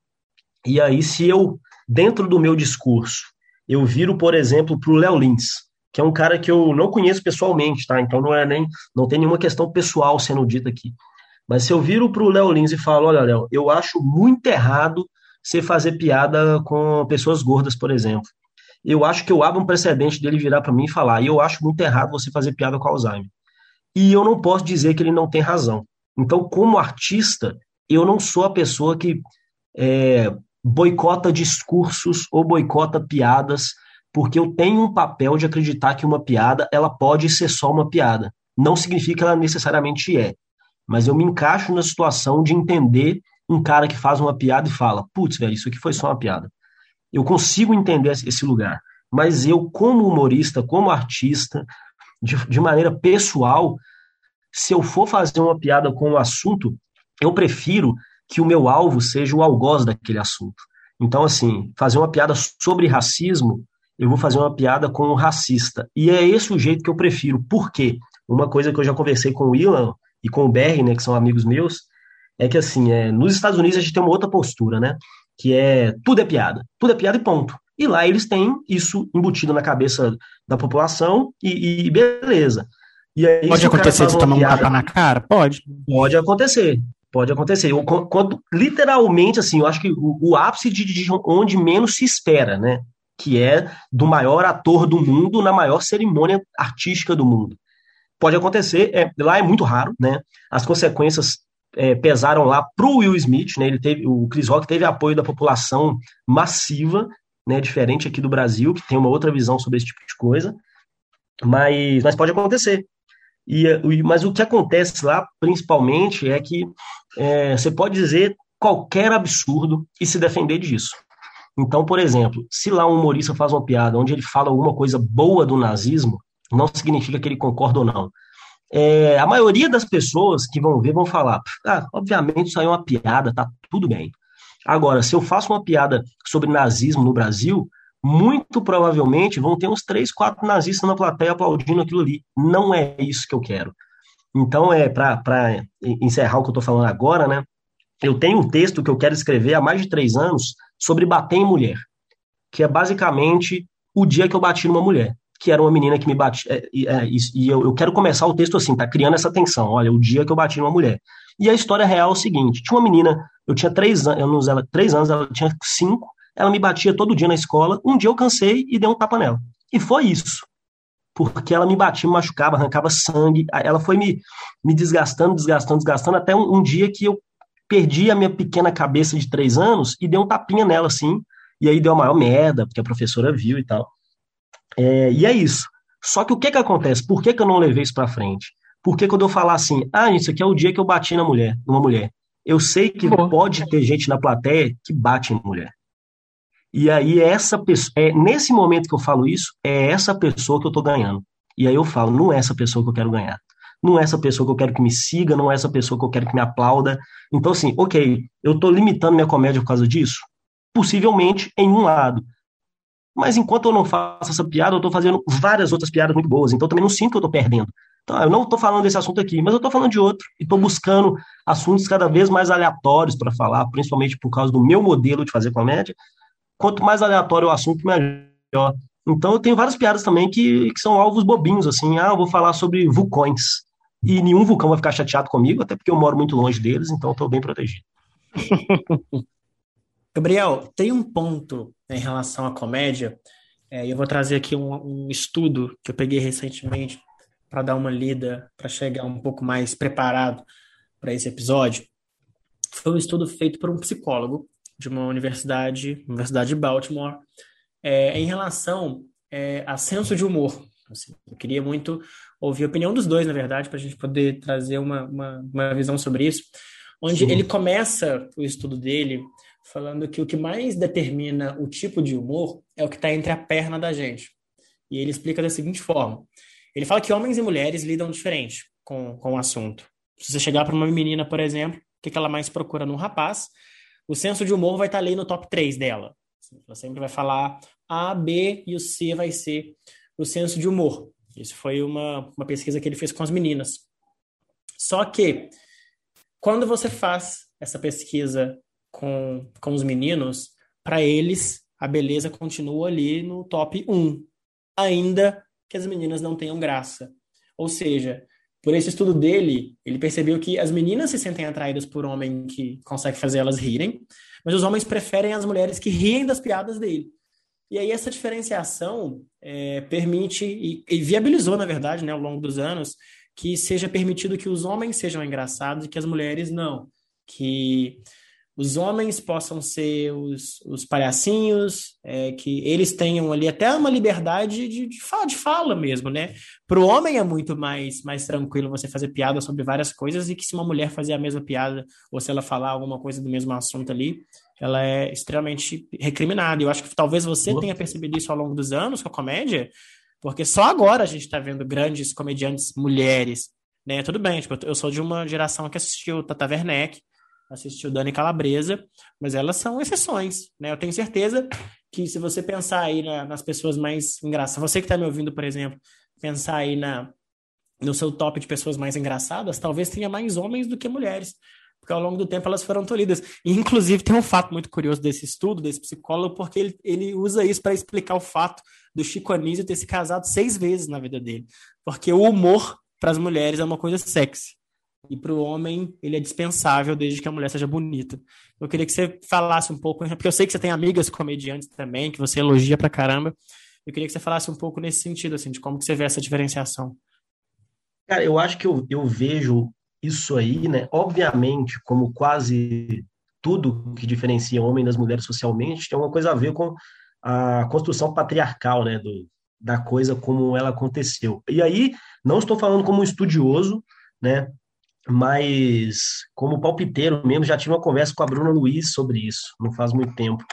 E aí, se eu, dentro do meu discurso, eu viro, por exemplo, para o Léo Lins, que é um cara que eu não conheço pessoalmente, tá? Então não é nem não tem nenhuma questão pessoal sendo dita aqui. Mas se eu viro para o Léo Lins e falo, olha, Léo, eu acho muito errado você fazer piada com pessoas gordas, por exemplo. Eu acho que eu abro um precedente dele virar para mim e falar, eu acho muito errado você fazer piada com Alzheimer. E eu não posso dizer que ele não tem razão. Então, como artista, eu não sou a pessoa que é, boicota discursos ou boicota piadas porque eu tenho um papel de acreditar que uma piada ela pode ser só uma piada. Não significa que ela necessariamente é. Mas eu me encaixo na situação de entender um cara que faz uma piada e fala: putz, velho, isso aqui foi só uma piada. Eu consigo entender esse lugar. Mas eu, como humorista, como artista, de, de maneira pessoal, se eu for fazer uma piada com um assunto, eu prefiro que o meu alvo seja o algoz daquele assunto. Então, assim, fazer uma piada sobre racismo eu vou fazer uma piada com um racista. E é esse o jeito que eu prefiro. Por quê? Uma coisa que eu já conversei com o Ilan e com o Berry, né, que são amigos meus, é que assim, é, nos Estados Unidos a gente tem uma outra postura, né? Que é tudo é piada. Tudo é piada e ponto. E lá eles têm isso embutido na cabeça da população e, e beleza. E aí, pode acontecer de tomar um tapa na cara? Pode. Pode acontecer. Pode acontecer. Eu, quando, literalmente, assim, eu acho que o, o ápice de, de onde menos se espera, né? Que é do maior ator do mundo na maior cerimônia artística do mundo. Pode acontecer, é, lá é muito raro, né? As consequências é, pesaram lá para o Will Smith, né? Ele teve, o Chris Rock teve apoio da população massiva, né? Diferente aqui do Brasil, que tem uma outra visão sobre esse tipo de coisa, mas, mas pode acontecer. E, mas o que acontece lá, principalmente, é que é, você pode dizer qualquer absurdo e se defender disso. Então, por exemplo, se lá um humorista faz uma piada onde ele fala alguma coisa boa do nazismo, não significa que ele concorda ou não. É, a maioria das pessoas que vão ver vão falar, ah, obviamente isso aí é uma piada, tá tudo bem. Agora, se eu faço uma piada sobre nazismo no Brasil, muito provavelmente vão ter uns três, quatro nazistas na plateia aplaudindo aquilo ali. Não é isso que eu quero. Então, é para encerrar o que eu estou falando agora, né? Eu tenho um texto que eu quero escrever há mais de três anos sobre bater em mulher, que é basicamente o dia que eu bati numa mulher, que era uma menina que me bate. É, é, e eu, eu, quero começar o texto assim, tá criando essa tensão. Olha, o dia que eu bati numa mulher. E a história real é o seguinte: tinha uma menina, eu tinha três anos, ela, três anos, ela tinha cinco, ela me batia todo dia na escola. Um dia eu cansei e dei um tapa nela. E foi isso. Porque ela me batia, me machucava, arrancava sangue. Ela foi me, me desgastando, desgastando, desgastando, até um, um dia que eu perdi a minha pequena cabeça de três anos e dei um tapinha nela, assim, e aí deu a maior merda, porque a professora viu e tal. É, e é isso. Só que o que que acontece? Por que, que eu não levei isso para frente? Porque quando eu falar assim, ah, isso aqui é o dia que eu bati na mulher, numa mulher, eu sei que pode ter gente na plateia que bate em mulher. E aí essa pessoa, é, nesse momento que eu falo isso, é essa pessoa que eu tô ganhando. E aí eu falo, não é essa pessoa que eu quero ganhar não é essa pessoa que eu quero que me siga, não é essa pessoa que eu quero que me aplauda. Então, assim, ok, eu estou limitando minha comédia por causa disso? Possivelmente em um lado. Mas enquanto eu não faço essa piada, eu estou fazendo várias outras piadas muito boas. Então, eu também não sinto que eu estou perdendo. Então, eu não estou falando desse assunto aqui, mas eu estou falando de outro. E estou buscando assuntos cada vez mais aleatórios para falar, principalmente por causa do meu modelo de fazer comédia. quanto mais aleatório o assunto, melhor. Então eu tenho várias piadas também que, que são alvos bobinhos, assim, ah, eu vou falar sobre vulcões. E nenhum vulcão vai ficar chateado comigo, até porque eu moro muito longe deles, então estou bem protegido. Gabriel, tem um ponto em relação à comédia, é, eu vou trazer aqui um, um estudo que eu peguei recentemente para dar uma lida, para chegar um pouco mais preparado para esse episódio. Foi um estudo feito por um psicólogo de uma universidade, Universidade de Baltimore, é, em relação é, a senso de humor. Assim, eu queria muito ouvir a opinião dos dois, na verdade, para a gente poder trazer uma, uma, uma visão sobre isso. Onde Sim. ele começa o estudo dele falando que o que mais determina o tipo de humor é o que está entre a perna da gente. E ele explica da seguinte forma: ele fala que homens e mulheres lidam diferente com, com o assunto. Se você chegar para uma menina, por exemplo, o que, que ela mais procura num rapaz, o senso de humor vai estar tá ali no top 3 dela. Ela sempre vai falar A, B e o C vai ser o senso de humor. Isso foi uma, uma pesquisa que ele fez com as meninas. Só que, quando você faz essa pesquisa com, com os meninos, para eles, a beleza continua ali no top 1, ainda que as meninas não tenham graça. Ou seja, por esse estudo dele, ele percebeu que as meninas se sentem atraídas por homem que consegue fazer elas rirem, mas os homens preferem as mulheres que riem das piadas dele. E aí essa diferenciação é, permite e, e, viabilizou, na verdade, né, ao longo dos anos, que seja permitido que os homens sejam engraçados e que as mulheres não. Que os homens possam ser os, os palhacinhos, é, que eles tenham ali até uma liberdade de, de, fala, de fala mesmo, né? Para o homem é muito mais, mais tranquilo você fazer piada sobre várias coisas e que se uma mulher fazer a mesma piada ou se ela falar alguma coisa do mesmo assunto ali, ela é extremamente recriminada. Eu acho que talvez você tenha percebido isso ao longo dos anos com a comédia, porque só agora a gente está vendo grandes comediantes mulheres, né? Tudo bem, tipo, eu sou de uma geração que assistiu Tata Werneck, assistiu Dani Calabresa, mas elas são exceções, né? Eu tenho certeza que se você pensar aí na, nas pessoas mais engraçadas, você que está me ouvindo, por exemplo, pensar aí na, no seu top de pessoas mais engraçadas, talvez tenha mais homens do que mulheres, porque ao longo do tempo elas foram tolhidas. E, inclusive, tem um fato muito curioso desse estudo, desse psicólogo, porque ele, ele usa isso para explicar o fato do Chico Anísio ter se casado seis vezes na vida dele, porque o humor para as mulheres é uma coisa sexy. E para o homem, ele é dispensável desde que a mulher seja bonita. Eu queria que você falasse um pouco, porque eu sei que você tem amigas comediantes também, que você elogia pra caramba. Eu queria que você falasse um pouco nesse sentido, assim, de como que você vê essa diferenciação. Cara, eu acho que eu, eu vejo isso aí, né? Obviamente, como quase tudo que diferencia homem das mulheres socialmente, tem uma coisa a ver com a construção patriarcal, né? Do, da coisa como ela aconteceu. E aí, não estou falando como um estudioso, né? mas como palpiteiro mesmo, já tive uma conversa com a Bruna Luiz sobre isso, não faz muito tempo,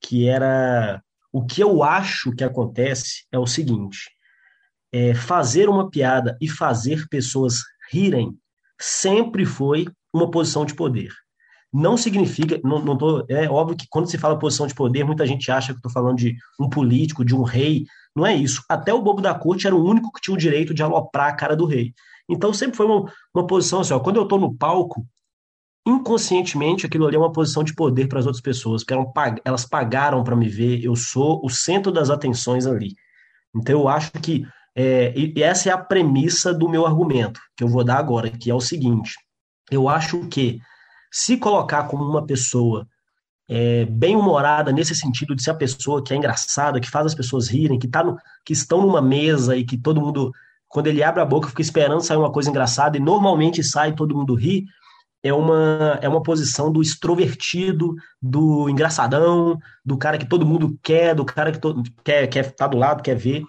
que era o que eu acho que acontece é o seguinte: é, fazer uma piada e fazer pessoas rirem sempre foi uma posição de poder. Não significa, não, não tô, é óbvio que quando se fala posição de poder, muita gente acha que estou falando de um político, de um rei. Não é isso. Até o bobo da corte era o único que tinha o direito de aloprar a cara do rei. Então sempre foi uma, uma posição assim, ó, quando eu estou no palco, inconscientemente aquilo ali é uma posição de poder para as outras pessoas, porque pag elas pagaram para me ver, eu sou o centro das atenções ali. Então eu acho que é, e essa é a premissa do meu argumento, que eu vou dar agora, que é o seguinte: eu acho que se colocar como uma pessoa é, bem humorada nesse sentido de ser a pessoa que é engraçada, que faz as pessoas rirem, que, tá no, que estão numa mesa e que todo mundo quando ele abre a boca, fica esperando sair uma coisa engraçada, e normalmente sai e todo mundo ri, é uma, é uma posição do extrovertido, do engraçadão, do cara que todo mundo quer, do cara que todo, quer, quer estar tá do lado, quer ver.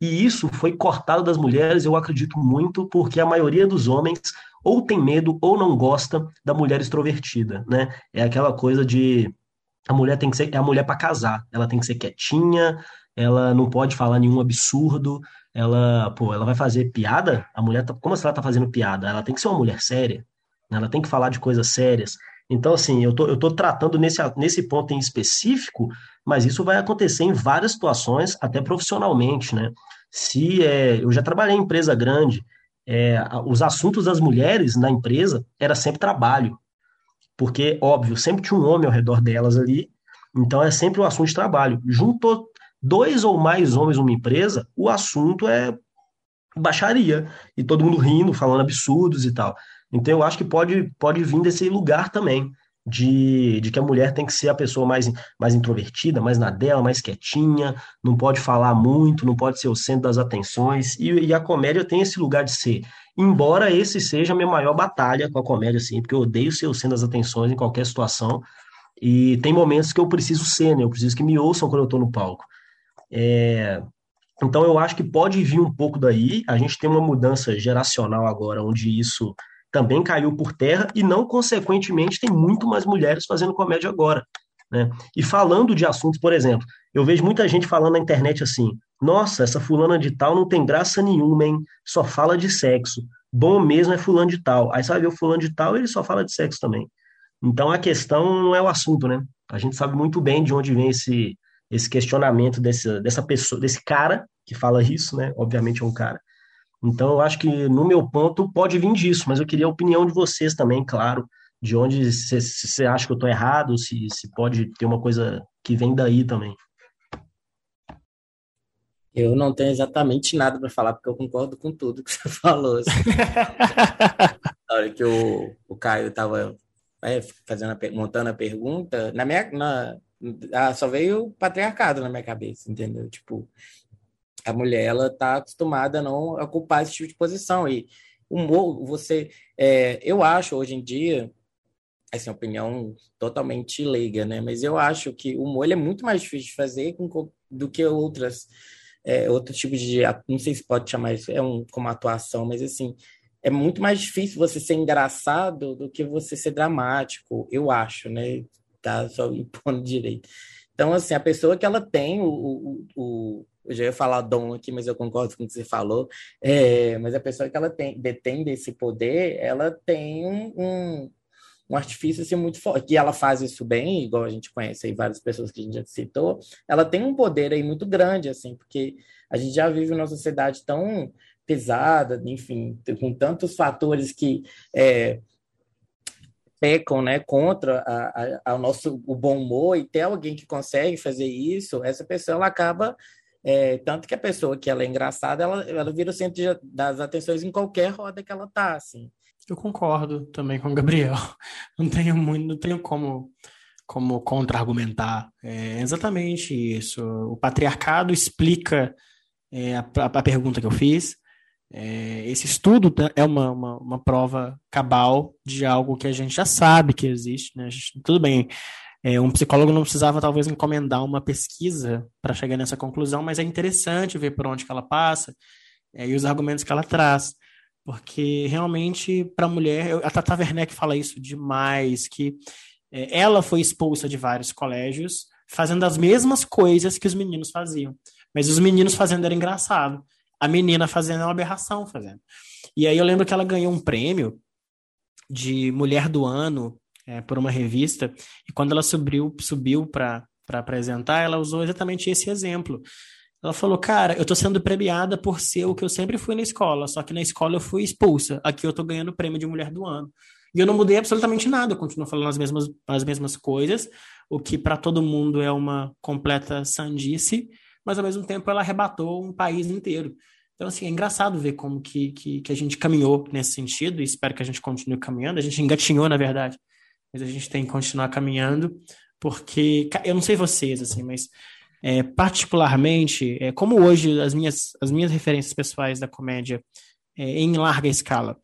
E isso foi cortado das mulheres, eu acredito muito, porque a maioria dos homens ou tem medo ou não gosta da mulher extrovertida, né? É aquela coisa de a mulher tem que ser é a mulher para casar, ela tem que ser quietinha, ela não pode falar nenhum absurdo, ela, pô, ela vai fazer piada, a mulher, tá, como assim ela tá fazendo piada? Ela tem que ser uma mulher séria, né? ela tem que falar de coisas sérias. Então, assim, eu tô, eu tô tratando nesse, nesse ponto em específico, mas isso vai acontecer em várias situações, até profissionalmente, né? Se é, eu já trabalhei em empresa grande, é, os assuntos das mulheres na empresa era sempre trabalho, porque, óbvio, sempre tinha um homem ao redor delas ali, Então é sempre o assunto de trabalho. Juntou dois ou mais homens numa empresa, o assunto é baixaria. E todo mundo rindo, falando absurdos e tal. Então eu acho que pode, pode vir desse lugar também. De, de que a mulher tem que ser a pessoa mais, mais introvertida, mais na dela, mais quietinha, não pode falar muito, não pode ser o centro das atenções, e, e a comédia tem esse lugar de ser. Embora esse seja a minha maior batalha com a comédia, assim, porque eu odeio ser o centro das atenções em qualquer situação, e tem momentos que eu preciso ser, né? Eu preciso que me ouçam quando eu estou no palco. É... Então eu acho que pode vir um pouco daí. A gente tem uma mudança geracional agora, onde isso também caiu por terra, e não, consequentemente, tem muito mais mulheres fazendo comédia agora. Né? E falando de assuntos, por exemplo, eu vejo muita gente falando na internet assim: nossa, essa fulana de tal não tem graça nenhuma, hein? Só fala de sexo. Bom mesmo é fulano de tal. Aí sabe, o fulano de tal, ele só fala de sexo também. Então a questão não é o assunto, né? A gente sabe muito bem de onde vem esse, esse questionamento desse, dessa pessoa, desse cara que fala isso, né? Obviamente é um cara. Então eu acho que no meu ponto pode vir disso, mas eu queria a opinião de vocês também, claro, de onde você acha que eu estou errado, se, se pode ter uma coisa que vem daí também. Eu não tenho exatamente nada para falar, porque eu concordo com tudo que você falou. Assim. Na hora que o, o Caio estava é, fazendo a, montando a pergunta, na minha, na, ah, só veio o patriarcado na minha cabeça, entendeu? Tipo, a mulher, ela tá acostumada a não ocupar esse tipo de posição. E humor, você... É, eu acho, hoje em dia, essa é uma opinião totalmente leiga, né? Mas eu acho que o humor é muito mais difícil de fazer do que outras... É, outro tipo de... Não sei se pode chamar isso é um, como atuação, mas assim é muito mais difícil você ser engraçado do que você ser dramático, eu acho, né? Tá só impondo direito. Então, assim, a pessoa que ela tem o, o, o eu já ia falar dom aqui, mas eu concordo com o que você falou, é, mas a pessoa que ela tem, detém desse poder, ela tem um, um, um artifício assim, muito forte, que ela faz isso bem, igual a gente conhece aí várias pessoas que a gente já citou, ela tem um poder aí muito grande, assim, porque a gente já vive numa sociedade tão pesada, enfim, com tantos fatores que é, pecam né, contra a, a, a, nosso, o bom humor e ter alguém que consegue fazer isso, essa pessoa ela acaba. É, tanto que a pessoa que ela é engraçada, ela, ela vira o centro de, das atenções em qualquer roda que ela tá, assim. Eu concordo também com o Gabriel. Não tenho muito, não tenho como como contra-argumentar. É exatamente isso. O patriarcado explica é, a, a, pergunta que eu fiz. É, esse estudo é uma, uma, uma, prova cabal de algo que a gente já sabe que existe. Né? Gente, tudo bem, é, um psicólogo não precisava talvez encomendar uma pesquisa para chegar nessa conclusão, mas é interessante ver por onde que ela passa é, e os argumentos que ela traz. Porque realmente, para a mulher, a Tata Werneck fala isso demais, que é, ela foi expulsa de vários colégios fazendo as mesmas coisas que os meninos faziam. Mas os meninos fazendo era engraçado a menina fazendo uma aberração fazendo. E aí eu lembro que ela ganhou um prêmio de mulher do ano é, por uma revista, e quando ela subiu, subiu para apresentar, ela usou exatamente esse exemplo. Ela falou, cara, eu tô sendo premiada por ser o que eu sempre fui na escola, só que na escola eu fui expulsa. Aqui eu tô ganhando o prêmio de mulher do ano. E eu não mudei absolutamente nada, eu continuo falando as mesmas, as mesmas coisas, o que para todo mundo é uma completa sandice, mas ao mesmo tempo ela arrebatou um país inteiro. Então, assim, é engraçado ver como que, que, que, a gente caminhou nesse sentido, e espero que a gente continue caminhando. A gente engatinhou, na verdade, mas a gente tem que continuar caminhando, porque, eu não sei vocês, assim, mas é, particularmente, é, como hoje as minhas, as minhas referências pessoais da comédia é, em larga escala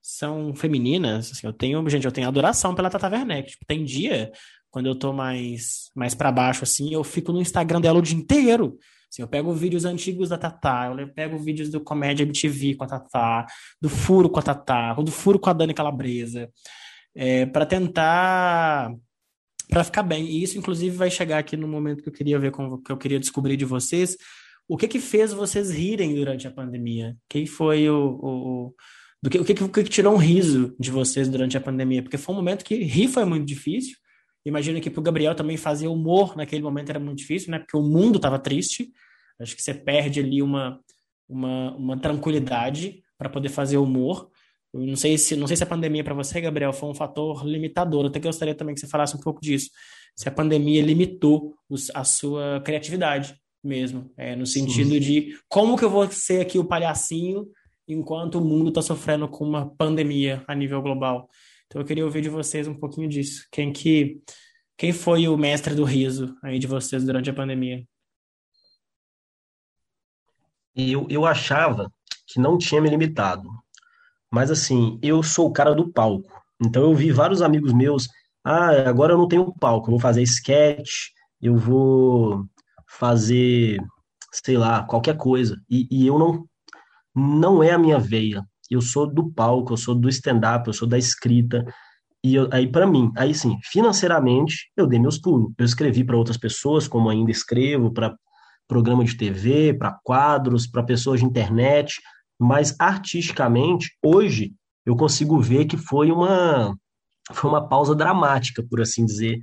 são femininas, assim, eu tenho, gente, eu tenho adoração pela Tata Werneck. Tipo, tem dia quando eu tô mais, mais para baixo, assim, eu fico no Instagram dela o dia inteiro. Assim, eu pego vídeos antigos da Tatá, eu pego vídeos do Comédia MTV com a Tatá, do Furo com a Tatá, do Furo com a Dani Calabresa, é, para tentar para ficar bem. E isso, inclusive, vai chegar aqui no momento que eu queria ver, com, que eu queria descobrir de vocês, o que que fez vocês rirem durante a pandemia? Quem foi o, o do que, o que, o que tirou um riso de vocês durante a pandemia? Porque foi um momento que rir foi muito difícil, Imagino que para o Gabriel também fazer humor naquele momento era muito difícil, né? Porque o mundo estava triste. Acho que você perde ali uma, uma, uma tranquilidade para poder fazer humor. Eu não sei se, não sei se a pandemia para você, Gabriel, foi um fator limitador. Eu até gostaria também que você falasse um pouco disso. Se a pandemia limitou os, a sua criatividade mesmo, é, no sentido Sim. de como que eu vou ser aqui o palhacinho enquanto o mundo está sofrendo com uma pandemia a nível global. Então eu queria ouvir de vocês um pouquinho disso. Quem que quem foi o mestre do riso aí de vocês durante a pandemia? Eu, eu achava que não tinha me limitado. Mas assim, eu sou o cara do palco. Então eu vi vários amigos meus, ah, agora eu não tenho palco, eu vou fazer sketch, eu vou fazer, sei lá, qualquer coisa. E, e eu não, não é a minha veia. Eu sou do palco, eu sou do stand-up, eu sou da escrita. E eu, aí, para mim, aí sim, financeiramente, eu dei meus pulos. Eu escrevi para outras pessoas, como ainda escrevo, para programa de TV, para quadros, para pessoas de internet, mas artisticamente, hoje, eu consigo ver que foi uma, foi uma pausa dramática, por assim dizer,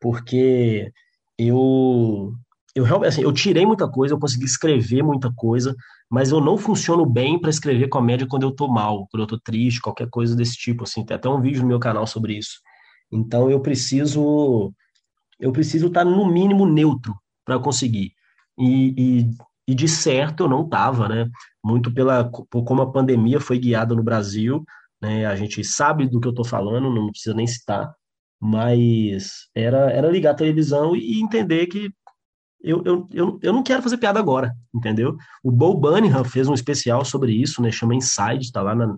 porque eu eu realmente assim, eu tirei muita coisa, eu consegui escrever muita coisa, mas eu não funciono bem para escrever comédia quando eu tô mal, quando eu tô triste, qualquer coisa desse tipo, assim, tem até um vídeo no meu canal sobre isso. Então eu preciso eu preciso estar tá, no mínimo neutro para conseguir. E, e, e, de certo eu não estava, né? Muito pela por como a pandemia foi guiada no Brasil, né? A gente sabe do que eu estou falando, não precisa nem citar, mas era, era ligar a televisão e entender que eu, eu, eu, eu não quero fazer piada agora, entendeu? O Bo Bunningham fez um especial sobre isso, né? Chama Inside, tá lá na,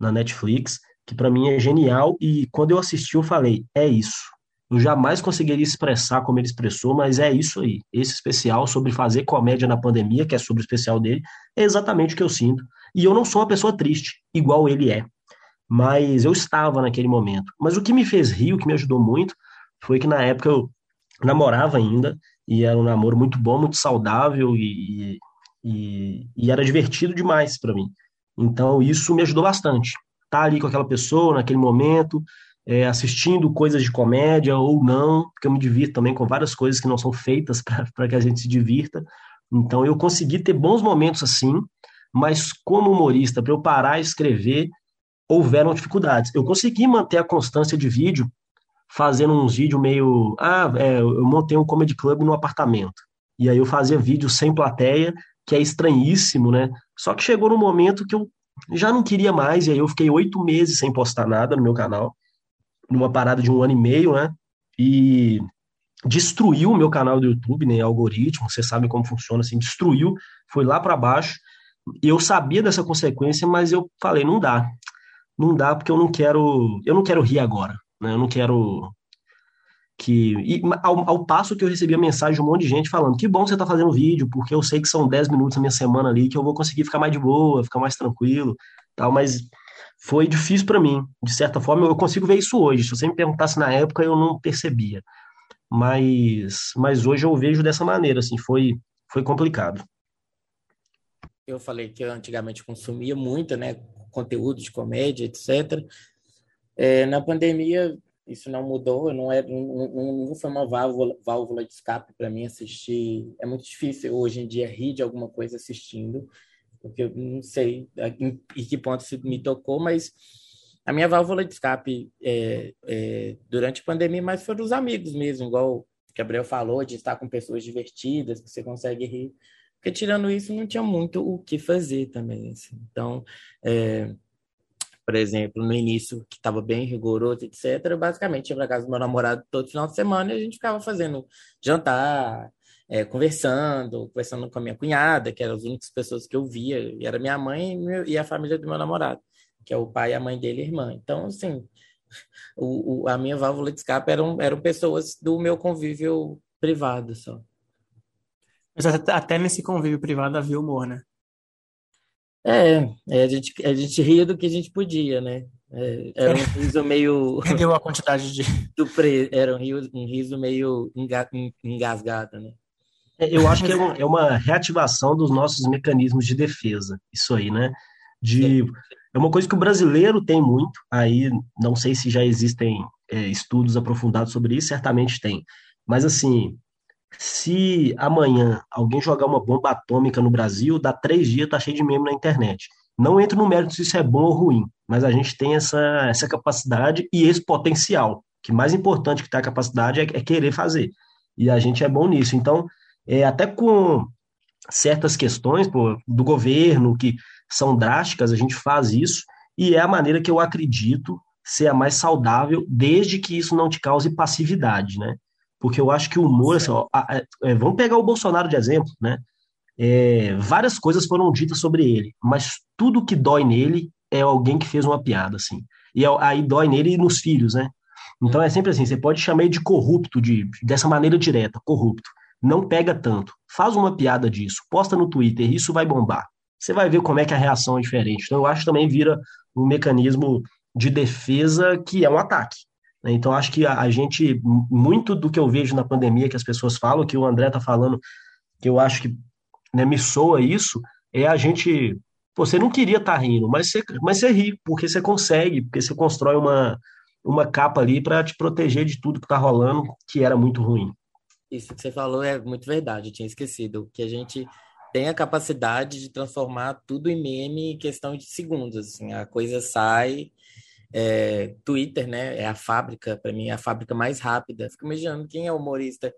na Netflix, que para mim é genial. E quando eu assisti, eu falei: é isso. Eu jamais conseguiria expressar como ele expressou, mas é isso aí. Esse especial sobre fazer comédia na pandemia, que é sobre o especial dele, é exatamente o que eu sinto. E eu não sou uma pessoa triste, igual ele é. Mas eu estava naquele momento. Mas o que me fez rir, o que me ajudou muito, foi que na época eu namorava ainda, e era um namoro muito bom, muito saudável e, e, e era divertido demais para mim. Então isso me ajudou bastante. Estar tá ali com aquela pessoa naquele momento, é, assistindo coisas de comédia ou não, porque eu me divirto também com várias coisas que não são feitas para que a gente se divirta. Então eu consegui ter bons momentos assim, mas como humorista, para eu parar e escrever, houveram dificuldades. Eu consegui manter a constância de vídeo fazendo uns vídeos meio. Ah, é, eu montei um comedy club no apartamento. E aí eu fazia vídeo sem plateia, que é estranhíssimo, né? Só que chegou no momento que eu já não queria mais, e aí eu fiquei oito meses sem postar nada no meu canal, numa parada de um ano e meio, né? E destruiu o meu canal do YouTube, né? Algoritmo, você sabe como funciona, assim, destruiu, foi lá para baixo. Eu sabia dessa consequência, mas eu falei, não dá. Não dá porque eu não quero, eu não quero rir agora. Né? Eu não quero que. E, ao, ao, passo que eu recebi a mensagem de um monte de gente falando: que bom você tá fazendo vídeo, porque eu sei que são 10 minutos na minha semana ali, que eu vou conseguir ficar mais de boa, ficar mais tranquilo, tal, mas foi difícil para mim. De certa forma, eu consigo ver isso hoje. Se você me perguntasse na época, eu não percebia. Mas, mas hoje eu vejo dessa maneira, assim, foi, foi complicado. Eu falei que eu antigamente consumia muito, né, conteúdo de comédia, etc. É, na pandemia, isso não mudou, não, é, não, não foi uma válvula, válvula de escape para mim assistir. É muito difícil hoje em dia rir de alguma coisa assistindo, porque eu não sei em, em que ponto isso me tocou, mas a minha válvula de escape é, é, durante a pandemia, mas foi dos amigos mesmo, igual o Gabriel falou, de estar com pessoas divertidas, que você consegue rir. Porque tirando isso, não tinha muito o que fazer também. Assim. Então, é, por exemplo, no início, que estava bem rigoroso, etc., basicamente ia para casa do meu namorado todo final de semana e a gente ficava fazendo jantar, é, conversando, conversando com a minha cunhada, que eram as únicas pessoas que eu via, e era minha mãe e a família do meu namorado, que é o pai, a mãe dele e a irmã. Então, assim, o, o, a minha válvula de escape eram, eram pessoas do meu convívio privado só. Mas até nesse convívio privado havia humor, né? É, é, a gente, a gente ria do que a gente podia, né? É, era um riso meio. Deu a quantidade de. Supre... Era um riso, um riso meio enga... engasgado, né? É, eu acho que é uma, é uma, reativação dos nossos mecanismos de defesa, isso aí, né? De, é uma coisa que o brasileiro tem muito, aí não sei se já existem é, estudos aprofundados sobre isso, certamente tem. Mas assim, se amanhã alguém jogar uma bomba atômica no Brasil, dá três dias, tá cheio de meme na internet. Não entro no mérito se isso é bom ou ruim, mas a gente tem essa, essa capacidade e esse potencial, que mais importante que ter a capacidade é, é querer fazer. E a gente é bom nisso. Então, é, até com certas questões pô, do governo que são drásticas, a gente faz isso, e é a maneira que eu acredito ser a mais saudável, desde que isso não te cause passividade, né? Porque eu acho que o humor, assim, ó, a, a, é, vamos pegar o Bolsonaro de exemplo, né? É, várias coisas foram ditas sobre ele, mas tudo que dói nele é alguém que fez uma piada, assim. E é, aí dói nele e nos filhos, né? Então é sempre assim, você pode chamar ele de corrupto, de, dessa maneira direta, corrupto. Não pega tanto. Faz uma piada disso, posta no Twitter, isso vai bombar. Você vai ver como é que a reação é diferente. Então eu acho que também vira um mecanismo de defesa que é um ataque. Né? Então acho que a, gente, muito do que eu vejo na pandemia, que as pessoas falam, que o André está falando, que eu acho que né, me soa isso, é a gente. Você não queria estar tá rindo, mas você, mas você ri, porque você consegue, porque você constrói uma, uma capa ali para te proteger de tudo que está rolando, que era muito ruim. Isso que você falou é muito verdade, eu tinha esquecido. Que a gente tem a capacidade de transformar tudo em meme em questão de segundos. Assim, a coisa sai. É, Twitter, né? É a fábrica, para mim, é a fábrica mais rápida. Fico imaginando quem é humorista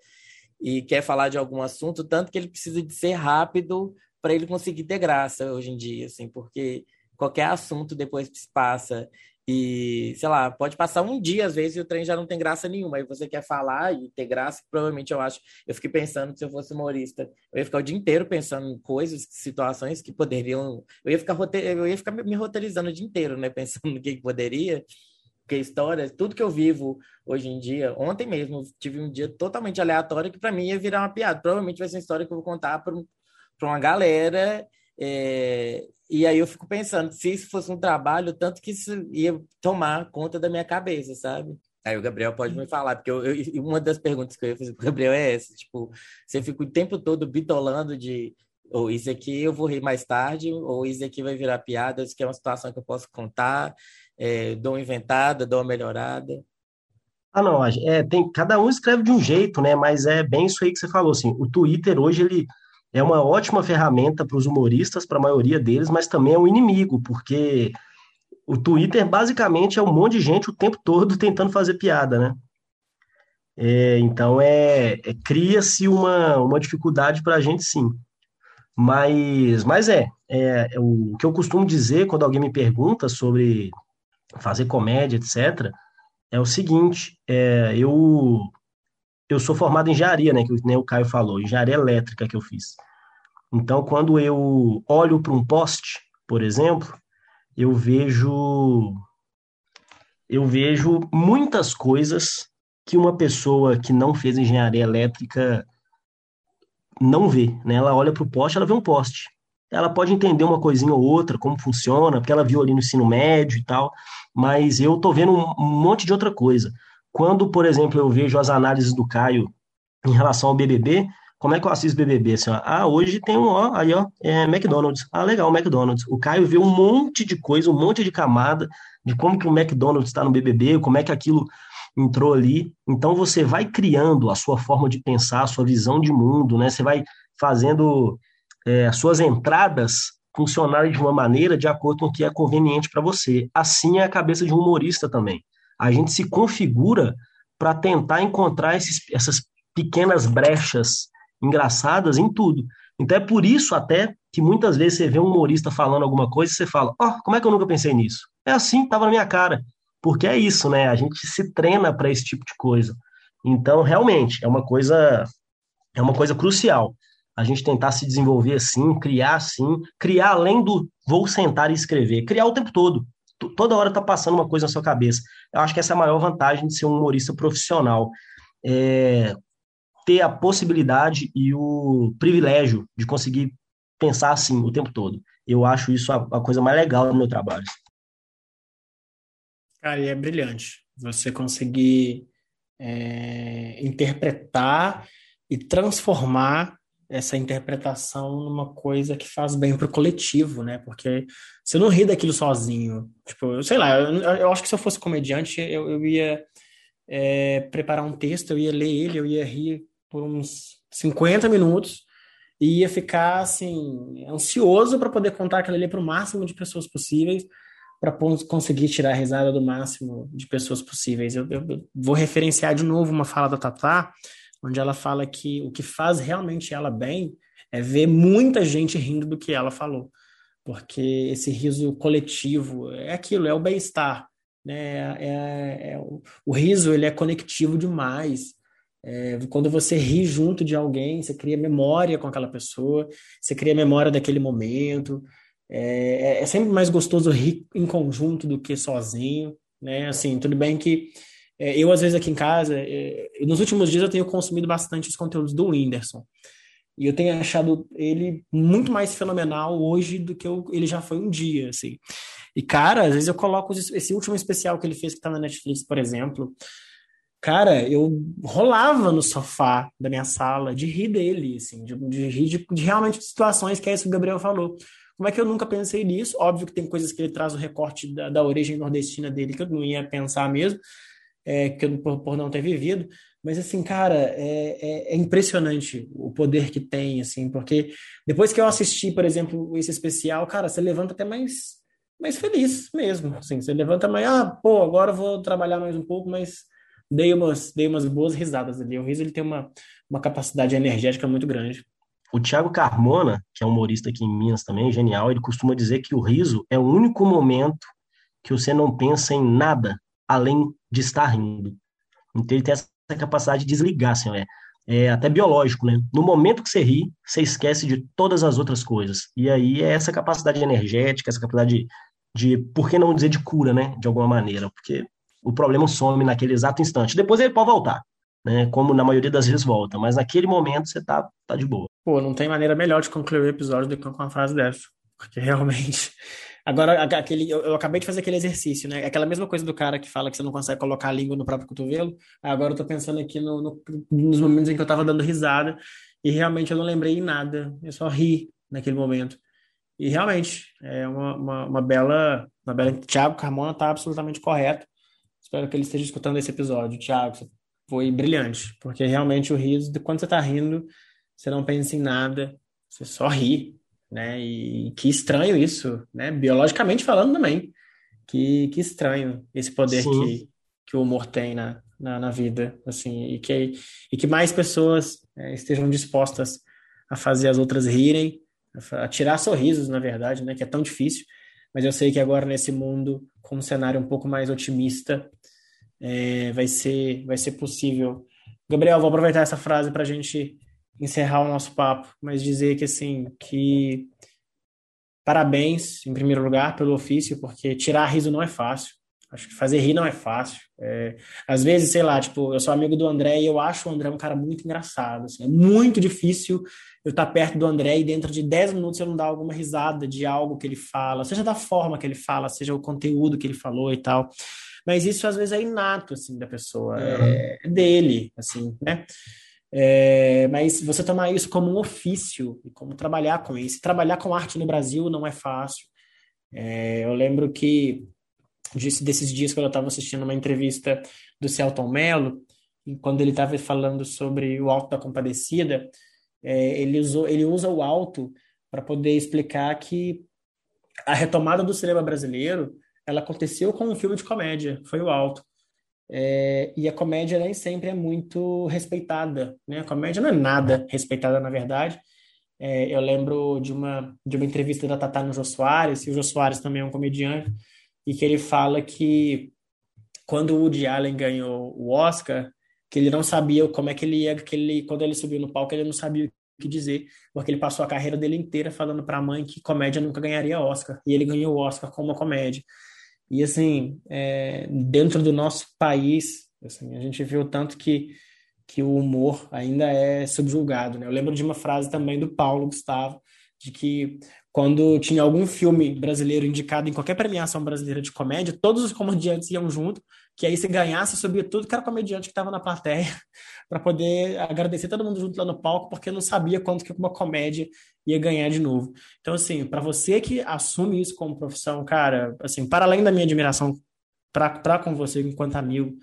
e quer falar de algum assunto, tanto que ele precisa de ser rápido para ele conseguir ter graça hoje em dia, assim, porque qualquer assunto depois passa e, sei lá, pode passar um dia às vezes e o trem já não tem graça nenhuma. Aí você quer falar e ter graça, provavelmente eu acho. Eu fiquei pensando que se eu fosse humorista, eu ia ficar o dia inteiro pensando em coisas, situações que poderiam. Eu ia ficar, eu ia ficar me roteirizando o dia inteiro, né? Pensando no que, que poderia. Porque histórias, tudo que eu vivo hoje em dia, ontem mesmo tive um dia totalmente aleatório que para mim ia virar uma piada. Provavelmente vai ser uma história que eu vou contar para uma galera. É, e aí eu fico pensando, se isso fosse um trabalho, tanto que isso ia tomar conta da minha cabeça, sabe? Aí o Gabriel pode me falar, porque eu, eu, uma das perguntas que eu ia fazer para o Gabriel é essa, tipo, você fica o tempo todo bitolando de ou isso aqui eu vou rir mais tarde, ou isso aqui vai virar piada, isso aqui é uma situação que eu posso contar, é, dou uma inventada, dou uma melhorada. Ah, não, é, tem, cada um escreve de um jeito, né? Mas é bem isso aí que você falou, assim, o Twitter hoje, ele é uma ótima ferramenta para os humoristas, para a maioria deles, mas também é um inimigo, porque o Twitter basicamente é um monte de gente o tempo todo tentando fazer piada, né? É, então é, é cria-se uma, uma dificuldade para a gente sim. Mas, mas é, é, é, o que eu costumo dizer quando alguém me pergunta sobre fazer comédia, etc., é o seguinte: é, eu, eu sou formado em engenharia, né? Que nem o Caio falou, engenharia elétrica que eu fiz. Então, quando eu olho para um poste, por exemplo, eu vejo eu vejo muitas coisas que uma pessoa que não fez engenharia elétrica não vê, né? Ela olha para o poste, ela vê um poste. Ela pode entender uma coisinha ou outra, como funciona, porque ela viu ali no ensino médio e tal, mas eu tô vendo um monte de outra coisa. Quando, por exemplo, eu vejo as análises do Caio em relação ao BBB, como é que eu assisto BBB? Assim, ó, ah, hoje tem um, ó, aí, ó, é McDonald's. Ah, legal, McDonald's. O Caio vê um monte de coisa, um monte de camada de como que o McDonald's está no BBB, como é que aquilo entrou ali. Então você vai criando a sua forma de pensar, a sua visão de mundo, né? Você vai fazendo é, as suas entradas funcionarem de uma maneira de acordo com o que é conveniente para você. Assim é a cabeça de um humorista também. A gente se configura para tentar encontrar esses, essas pequenas brechas engraçadas em tudo. Então é por isso até que muitas vezes você vê um humorista falando alguma coisa e você fala, ó, oh, como é que eu nunca pensei nisso? É assim, estava na minha cara. Porque é isso, né? A gente se treina para esse tipo de coisa. Então, realmente, é uma coisa é uma coisa crucial. A gente tentar se desenvolver assim, criar assim, criar além do vou sentar e escrever, criar o tempo todo. Toda hora tá passando uma coisa na sua cabeça. Eu acho que essa é a maior vantagem de ser um humorista profissional. É ter a possibilidade e o privilégio de conseguir pensar assim o tempo todo. Eu acho isso a, a coisa mais legal do meu trabalho. Cara, e é brilhante você conseguir é, interpretar e transformar essa interpretação numa coisa que faz bem para o coletivo, né? Porque você não ri daquilo sozinho. Tipo, sei lá, eu, eu acho que se eu fosse comediante, eu, eu ia é, preparar um texto, eu ia ler ele, eu ia rir por uns 50 minutos e ia ficar assim ansioso para poder contar aquilo ali para o máximo de pessoas possíveis para conseguir tirar a risada do máximo de pessoas possíveis. Eu, eu, eu, vou referenciar de novo uma fala da Tatá, onde ela fala que o que faz realmente ela bem é ver muita gente rindo do que ela falou, porque esse riso coletivo é aquilo, é o bem-estar, né? É, é, é o, o, riso ele é conectivo demais. É, quando você ri junto de alguém, você cria memória com aquela pessoa, você cria memória daquele momento. É, é, é sempre mais gostoso rir em conjunto do que sozinho, né? Assim, tudo bem que é, eu às vezes aqui em casa, é, nos últimos dias eu tenho consumido bastante os conteúdos do Whindersson. E eu tenho achado ele muito mais fenomenal hoje do que eu, ele já foi um dia, assim. E, cara, às vezes eu coloco esse último especial que ele fez, que tá na Netflix, por exemplo. Cara, eu rolava no sofá da minha sala de rir dele, assim, de, de rir de, de realmente situações que é isso que o Gabriel falou. Como é que eu nunca pensei nisso? Óbvio que tem coisas que ele traz o recorte da, da origem nordestina dele que eu não ia pensar mesmo, é, que eu, por, por não ter vivido. Mas, assim, cara, é, é, é, impressionante o poder que tem, assim, porque depois que eu assisti, por exemplo, esse especial, cara, você levanta até mais, mais feliz mesmo, assim, você levanta mais, ah, pô, agora eu vou trabalhar mais um pouco, mas dei umas, dei umas boas risadas ali. O riso, ele tem uma, uma capacidade energética muito grande. O Thiago Carmona, que é humorista aqui em Minas também, genial, ele costuma dizer que o riso é o único momento que você não pensa em nada além de estar rindo. Então ele tem essa capacidade de desligar, assim, é, é até biológico, né? No momento que você ri, você esquece de todas as outras coisas. E aí é essa capacidade energética, essa capacidade de, de por que não dizer de cura, né? De alguma maneira, porque o problema some naquele exato instante. Depois ele pode voltar, né? Como na maioria das vezes volta, mas naquele momento você tá, tá de boa. Pô, não tem maneira melhor de concluir o episódio do que com uma frase dessa. Porque realmente. Agora, aquele, eu, eu, acabei de fazer aquele exercício, né? Aquela mesma coisa do cara que fala que você não consegue colocar a língua no próprio cotovelo. Agora eu tô pensando aqui no, no, nos momentos em que eu tava dando risada e realmente eu não lembrei em nada. Eu só ri naquele momento. E realmente, é uma, uma, uma bela. Uma bela. Tiago Carmona tá absolutamente correto. Espero que ele esteja escutando esse episódio. Tiago, você foi brilhante, porque realmente o riso, quando você tá rindo, você não pensa em nada, você só ri, né? E que estranho isso, né? Biologicamente falando também. Que, que estranho esse poder que, que o humor tem na, na, na, vida, assim, e que, e que mais pessoas é, estejam dispostas a fazer as outras rirem, a tirar sorrisos, na verdade, né? Que é tão difícil. Mas eu sei que agora nesse mundo, com um cenário um pouco mais otimista, é, vai ser vai ser possível. Gabriel, vou aproveitar essa frase para a gente encerrar o nosso papo, mas dizer que assim, que parabéns, em primeiro lugar, pelo ofício, porque tirar riso não é fácil. Acho que fazer rir não é fácil. É, às vezes, sei lá, tipo, eu sou amigo do André e eu acho o André um cara muito engraçado. Assim, é muito difícil eu estar perto do André e dentro de 10 minutos eu não dar alguma risada de algo que ele fala, seja da forma que ele fala, seja o conteúdo que ele falou e tal. Mas isso às vezes é inato, assim, da pessoa, é, é dele, assim, né? É, mas você tomar isso como um ofício e como trabalhar com isso. Trabalhar com arte no Brasil não é fácil. É, eu lembro que disse, desses dias que eu estava assistindo uma entrevista do Celton Mello, quando ele estava falando sobre o Alto da Compadecida, é, ele, usou, ele usa o alto para poder explicar que a retomada do cinema brasileiro ela aconteceu com um filme de comédia, foi o Alto. É, e a comédia nem sempre é muito respeitada, né? A comédia não é nada respeitada, na verdade. É, eu lembro de uma, de uma entrevista da Tatá no Jô Soares, e o Jô Soares também é um comediante, e que ele fala que quando o Woody Allen ganhou o Oscar, que ele não sabia como é que ele ia, que ele, quando ele subiu no palco, ele não sabia o que dizer, porque ele passou a carreira dele inteira falando para a mãe que comédia nunca ganharia Oscar, e ele ganhou o Oscar com uma comédia. E, assim, é, dentro do nosso país, assim, a gente viu tanto que, que o humor ainda é subjulgado, né? Eu lembro de uma frase também do Paulo Gustavo, de que quando tinha algum filme brasileiro indicado em qualquer premiação brasileira de comédia, todos os comediantes iam junto, que aí se ganhasse, subia tudo que era comediante que estava na plateia, para poder agradecer todo mundo junto lá no palco, porque não sabia quanto que uma comédia ia ganhar de novo. Então, assim, para você que assume isso como profissão, cara, assim, para além da minha admiração para com você enquanto amigo,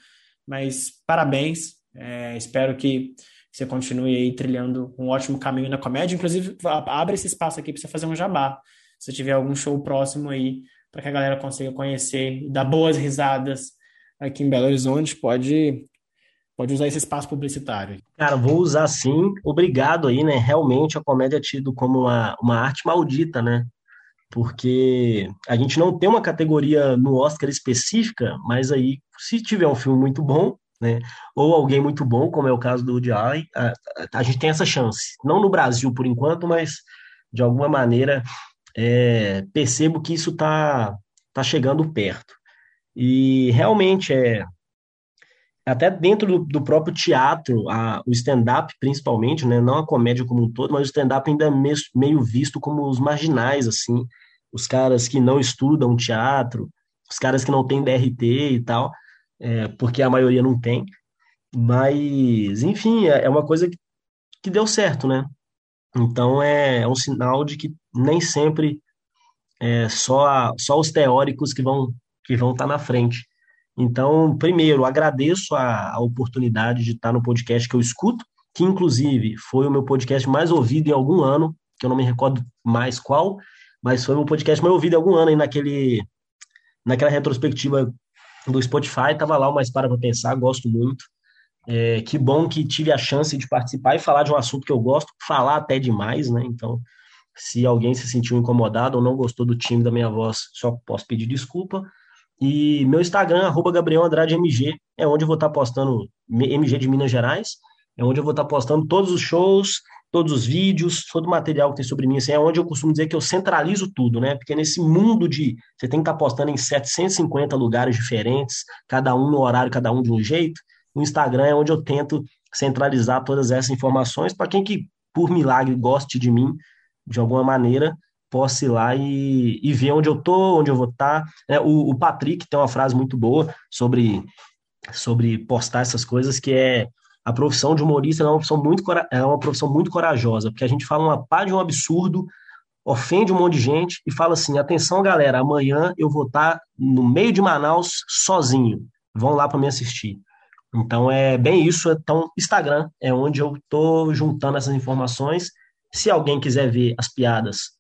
mas parabéns, é, espero que você continue aí trilhando um ótimo caminho na comédia. Inclusive, abre esse espaço aqui para você fazer um jabá. Se tiver algum show próximo aí, para que a galera consiga conhecer dar boas risadas aqui em Belo Horizonte, pode pode usar esse espaço publicitário. Cara, vou usar sim. Obrigado aí, né? Realmente a comédia é tido como uma, uma arte maldita, né? Porque a gente não tem uma categoria no Oscar específica, mas aí, se tiver um filme muito bom, né? Ou alguém muito bom, como é o caso do Woody Allen, a, a, gente tem essa chance. Não no Brasil por enquanto, mas de alguma maneira é, percebo que isso está tá chegando perto. E realmente é até dentro do, do próprio teatro, a, o stand-up principalmente, né, não a comédia como um todo, mas o stand-up ainda é meio, meio visto como os marginais, assim, os caras que não estudam teatro, os caras que não têm DRT e tal é, porque a maioria não tem. Mas, enfim, é, é uma coisa que, que deu certo, né? Então é, é um sinal de que nem sempre é só, a, só os teóricos que vão que vão estar tá na frente. Então, primeiro, agradeço a, a oportunidade de estar no podcast que eu escuto, que inclusive foi o meu podcast mais ouvido em algum ano, que eu não me recordo mais qual, mas foi o meu podcast mais ouvido em algum ano aí naquele, naquela retrospectiva do Spotify, tava lá o Mais Para Pra Pensar, gosto muito. É, que bom que tive a chance de participar e falar de um assunto que eu gosto, falar até demais, né? Então, se alguém se sentiu incomodado ou não gostou do time da minha voz, só posso pedir desculpa. E meu Instagram, arroba Gabriel Andrade MG, é onde eu vou estar postando MG de Minas Gerais, é onde eu vou estar postando todos os shows, todos os vídeos, todo o material que tem sobre mim, assim, é onde eu costumo dizer que eu centralizo tudo, né? Porque nesse mundo de você tem que estar postando em 750 lugares diferentes, cada um no horário, cada um de um jeito, o Instagram é onde eu tento centralizar todas essas informações para quem que, por milagre, goste de mim de alguma maneira, possa ir lá e, e ver onde eu tô, onde eu vou estar. É, o, o Patrick tem uma frase muito boa sobre, sobre postar essas coisas, que é a profissão de humorista é uma profissão muito, é uma profissão muito corajosa, porque a gente fala uma pá de um absurdo, ofende um monte de gente e fala assim: atenção, galera, amanhã eu vou estar no meio de Manaus sozinho. Vão lá para me assistir. Então é bem isso. Então, Instagram é onde eu estou juntando essas informações. Se alguém quiser ver as piadas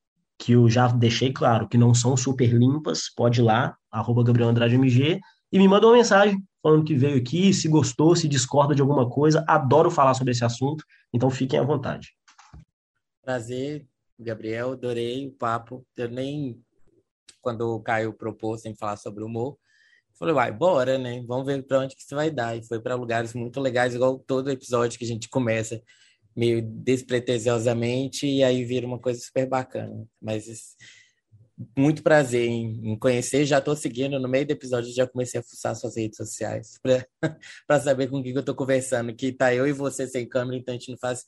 que eu já deixei claro que não são super limpas, pode ir lá, arroba Gabriel Andrade MG, e me manda uma mensagem falando que veio aqui, se gostou, se discorda de alguma coisa. Adoro falar sobre esse assunto, então fiquem à vontade. Prazer, Gabriel, adorei o papo. Eu nem, quando o Caio propôs sem falar sobre humor, falei, vai, bora, né? Vamos ver para onde que isso vai dar. E foi para lugares muito legais, igual todo episódio que a gente começa meio despretensiosamente e aí vira uma coisa super bacana. Mas muito prazer em, em conhecer. Já estou seguindo no meio do episódio, já comecei a fuçar suas redes sociais para saber com quem que eu estou conversando. Que tá eu e você sem câmera, então a gente não faz.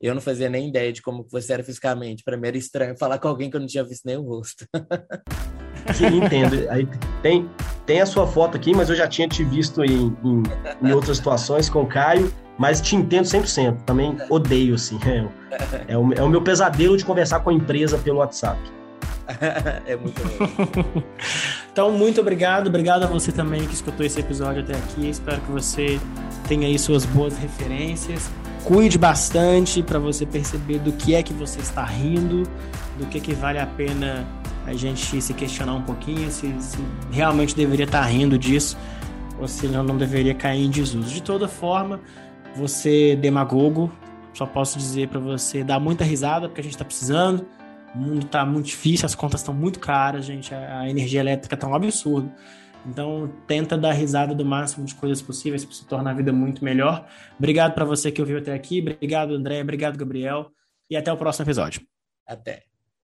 Eu não fazia nem ideia de como você era fisicamente. Para mim era estranho falar com alguém que eu não tinha visto nem o rosto. Sim, entendo. Aí tem, tem a sua foto aqui, mas eu já tinha te visto em, em, em outras situações com o Caio, mas te entendo 100%. Também odeio, assim. É, é, o, é o meu pesadelo de conversar com a empresa pelo WhatsApp. é muito bom. então, muito obrigado. Obrigado a você também que escutou esse episódio até aqui. Espero que você tenha aí suas boas referências. Cuide bastante para você perceber do que é que você está rindo, do que, que vale a pena a gente se questionar um pouquinho, se, se realmente deveria estar rindo disso ou se não, não deveria cair em desuso. De toda forma, você demagogo, só posso dizer para você dar muita risada porque a gente está precisando o mundo está muito difícil, as contas estão muito caras, gente. A energia elétrica está um absurdo. Então, tenta dar risada do máximo de coisas possíveis para se tornar a vida muito melhor. Obrigado para você que ouviu até aqui. Obrigado, André. Obrigado, Gabriel. E até o próximo episódio. Até.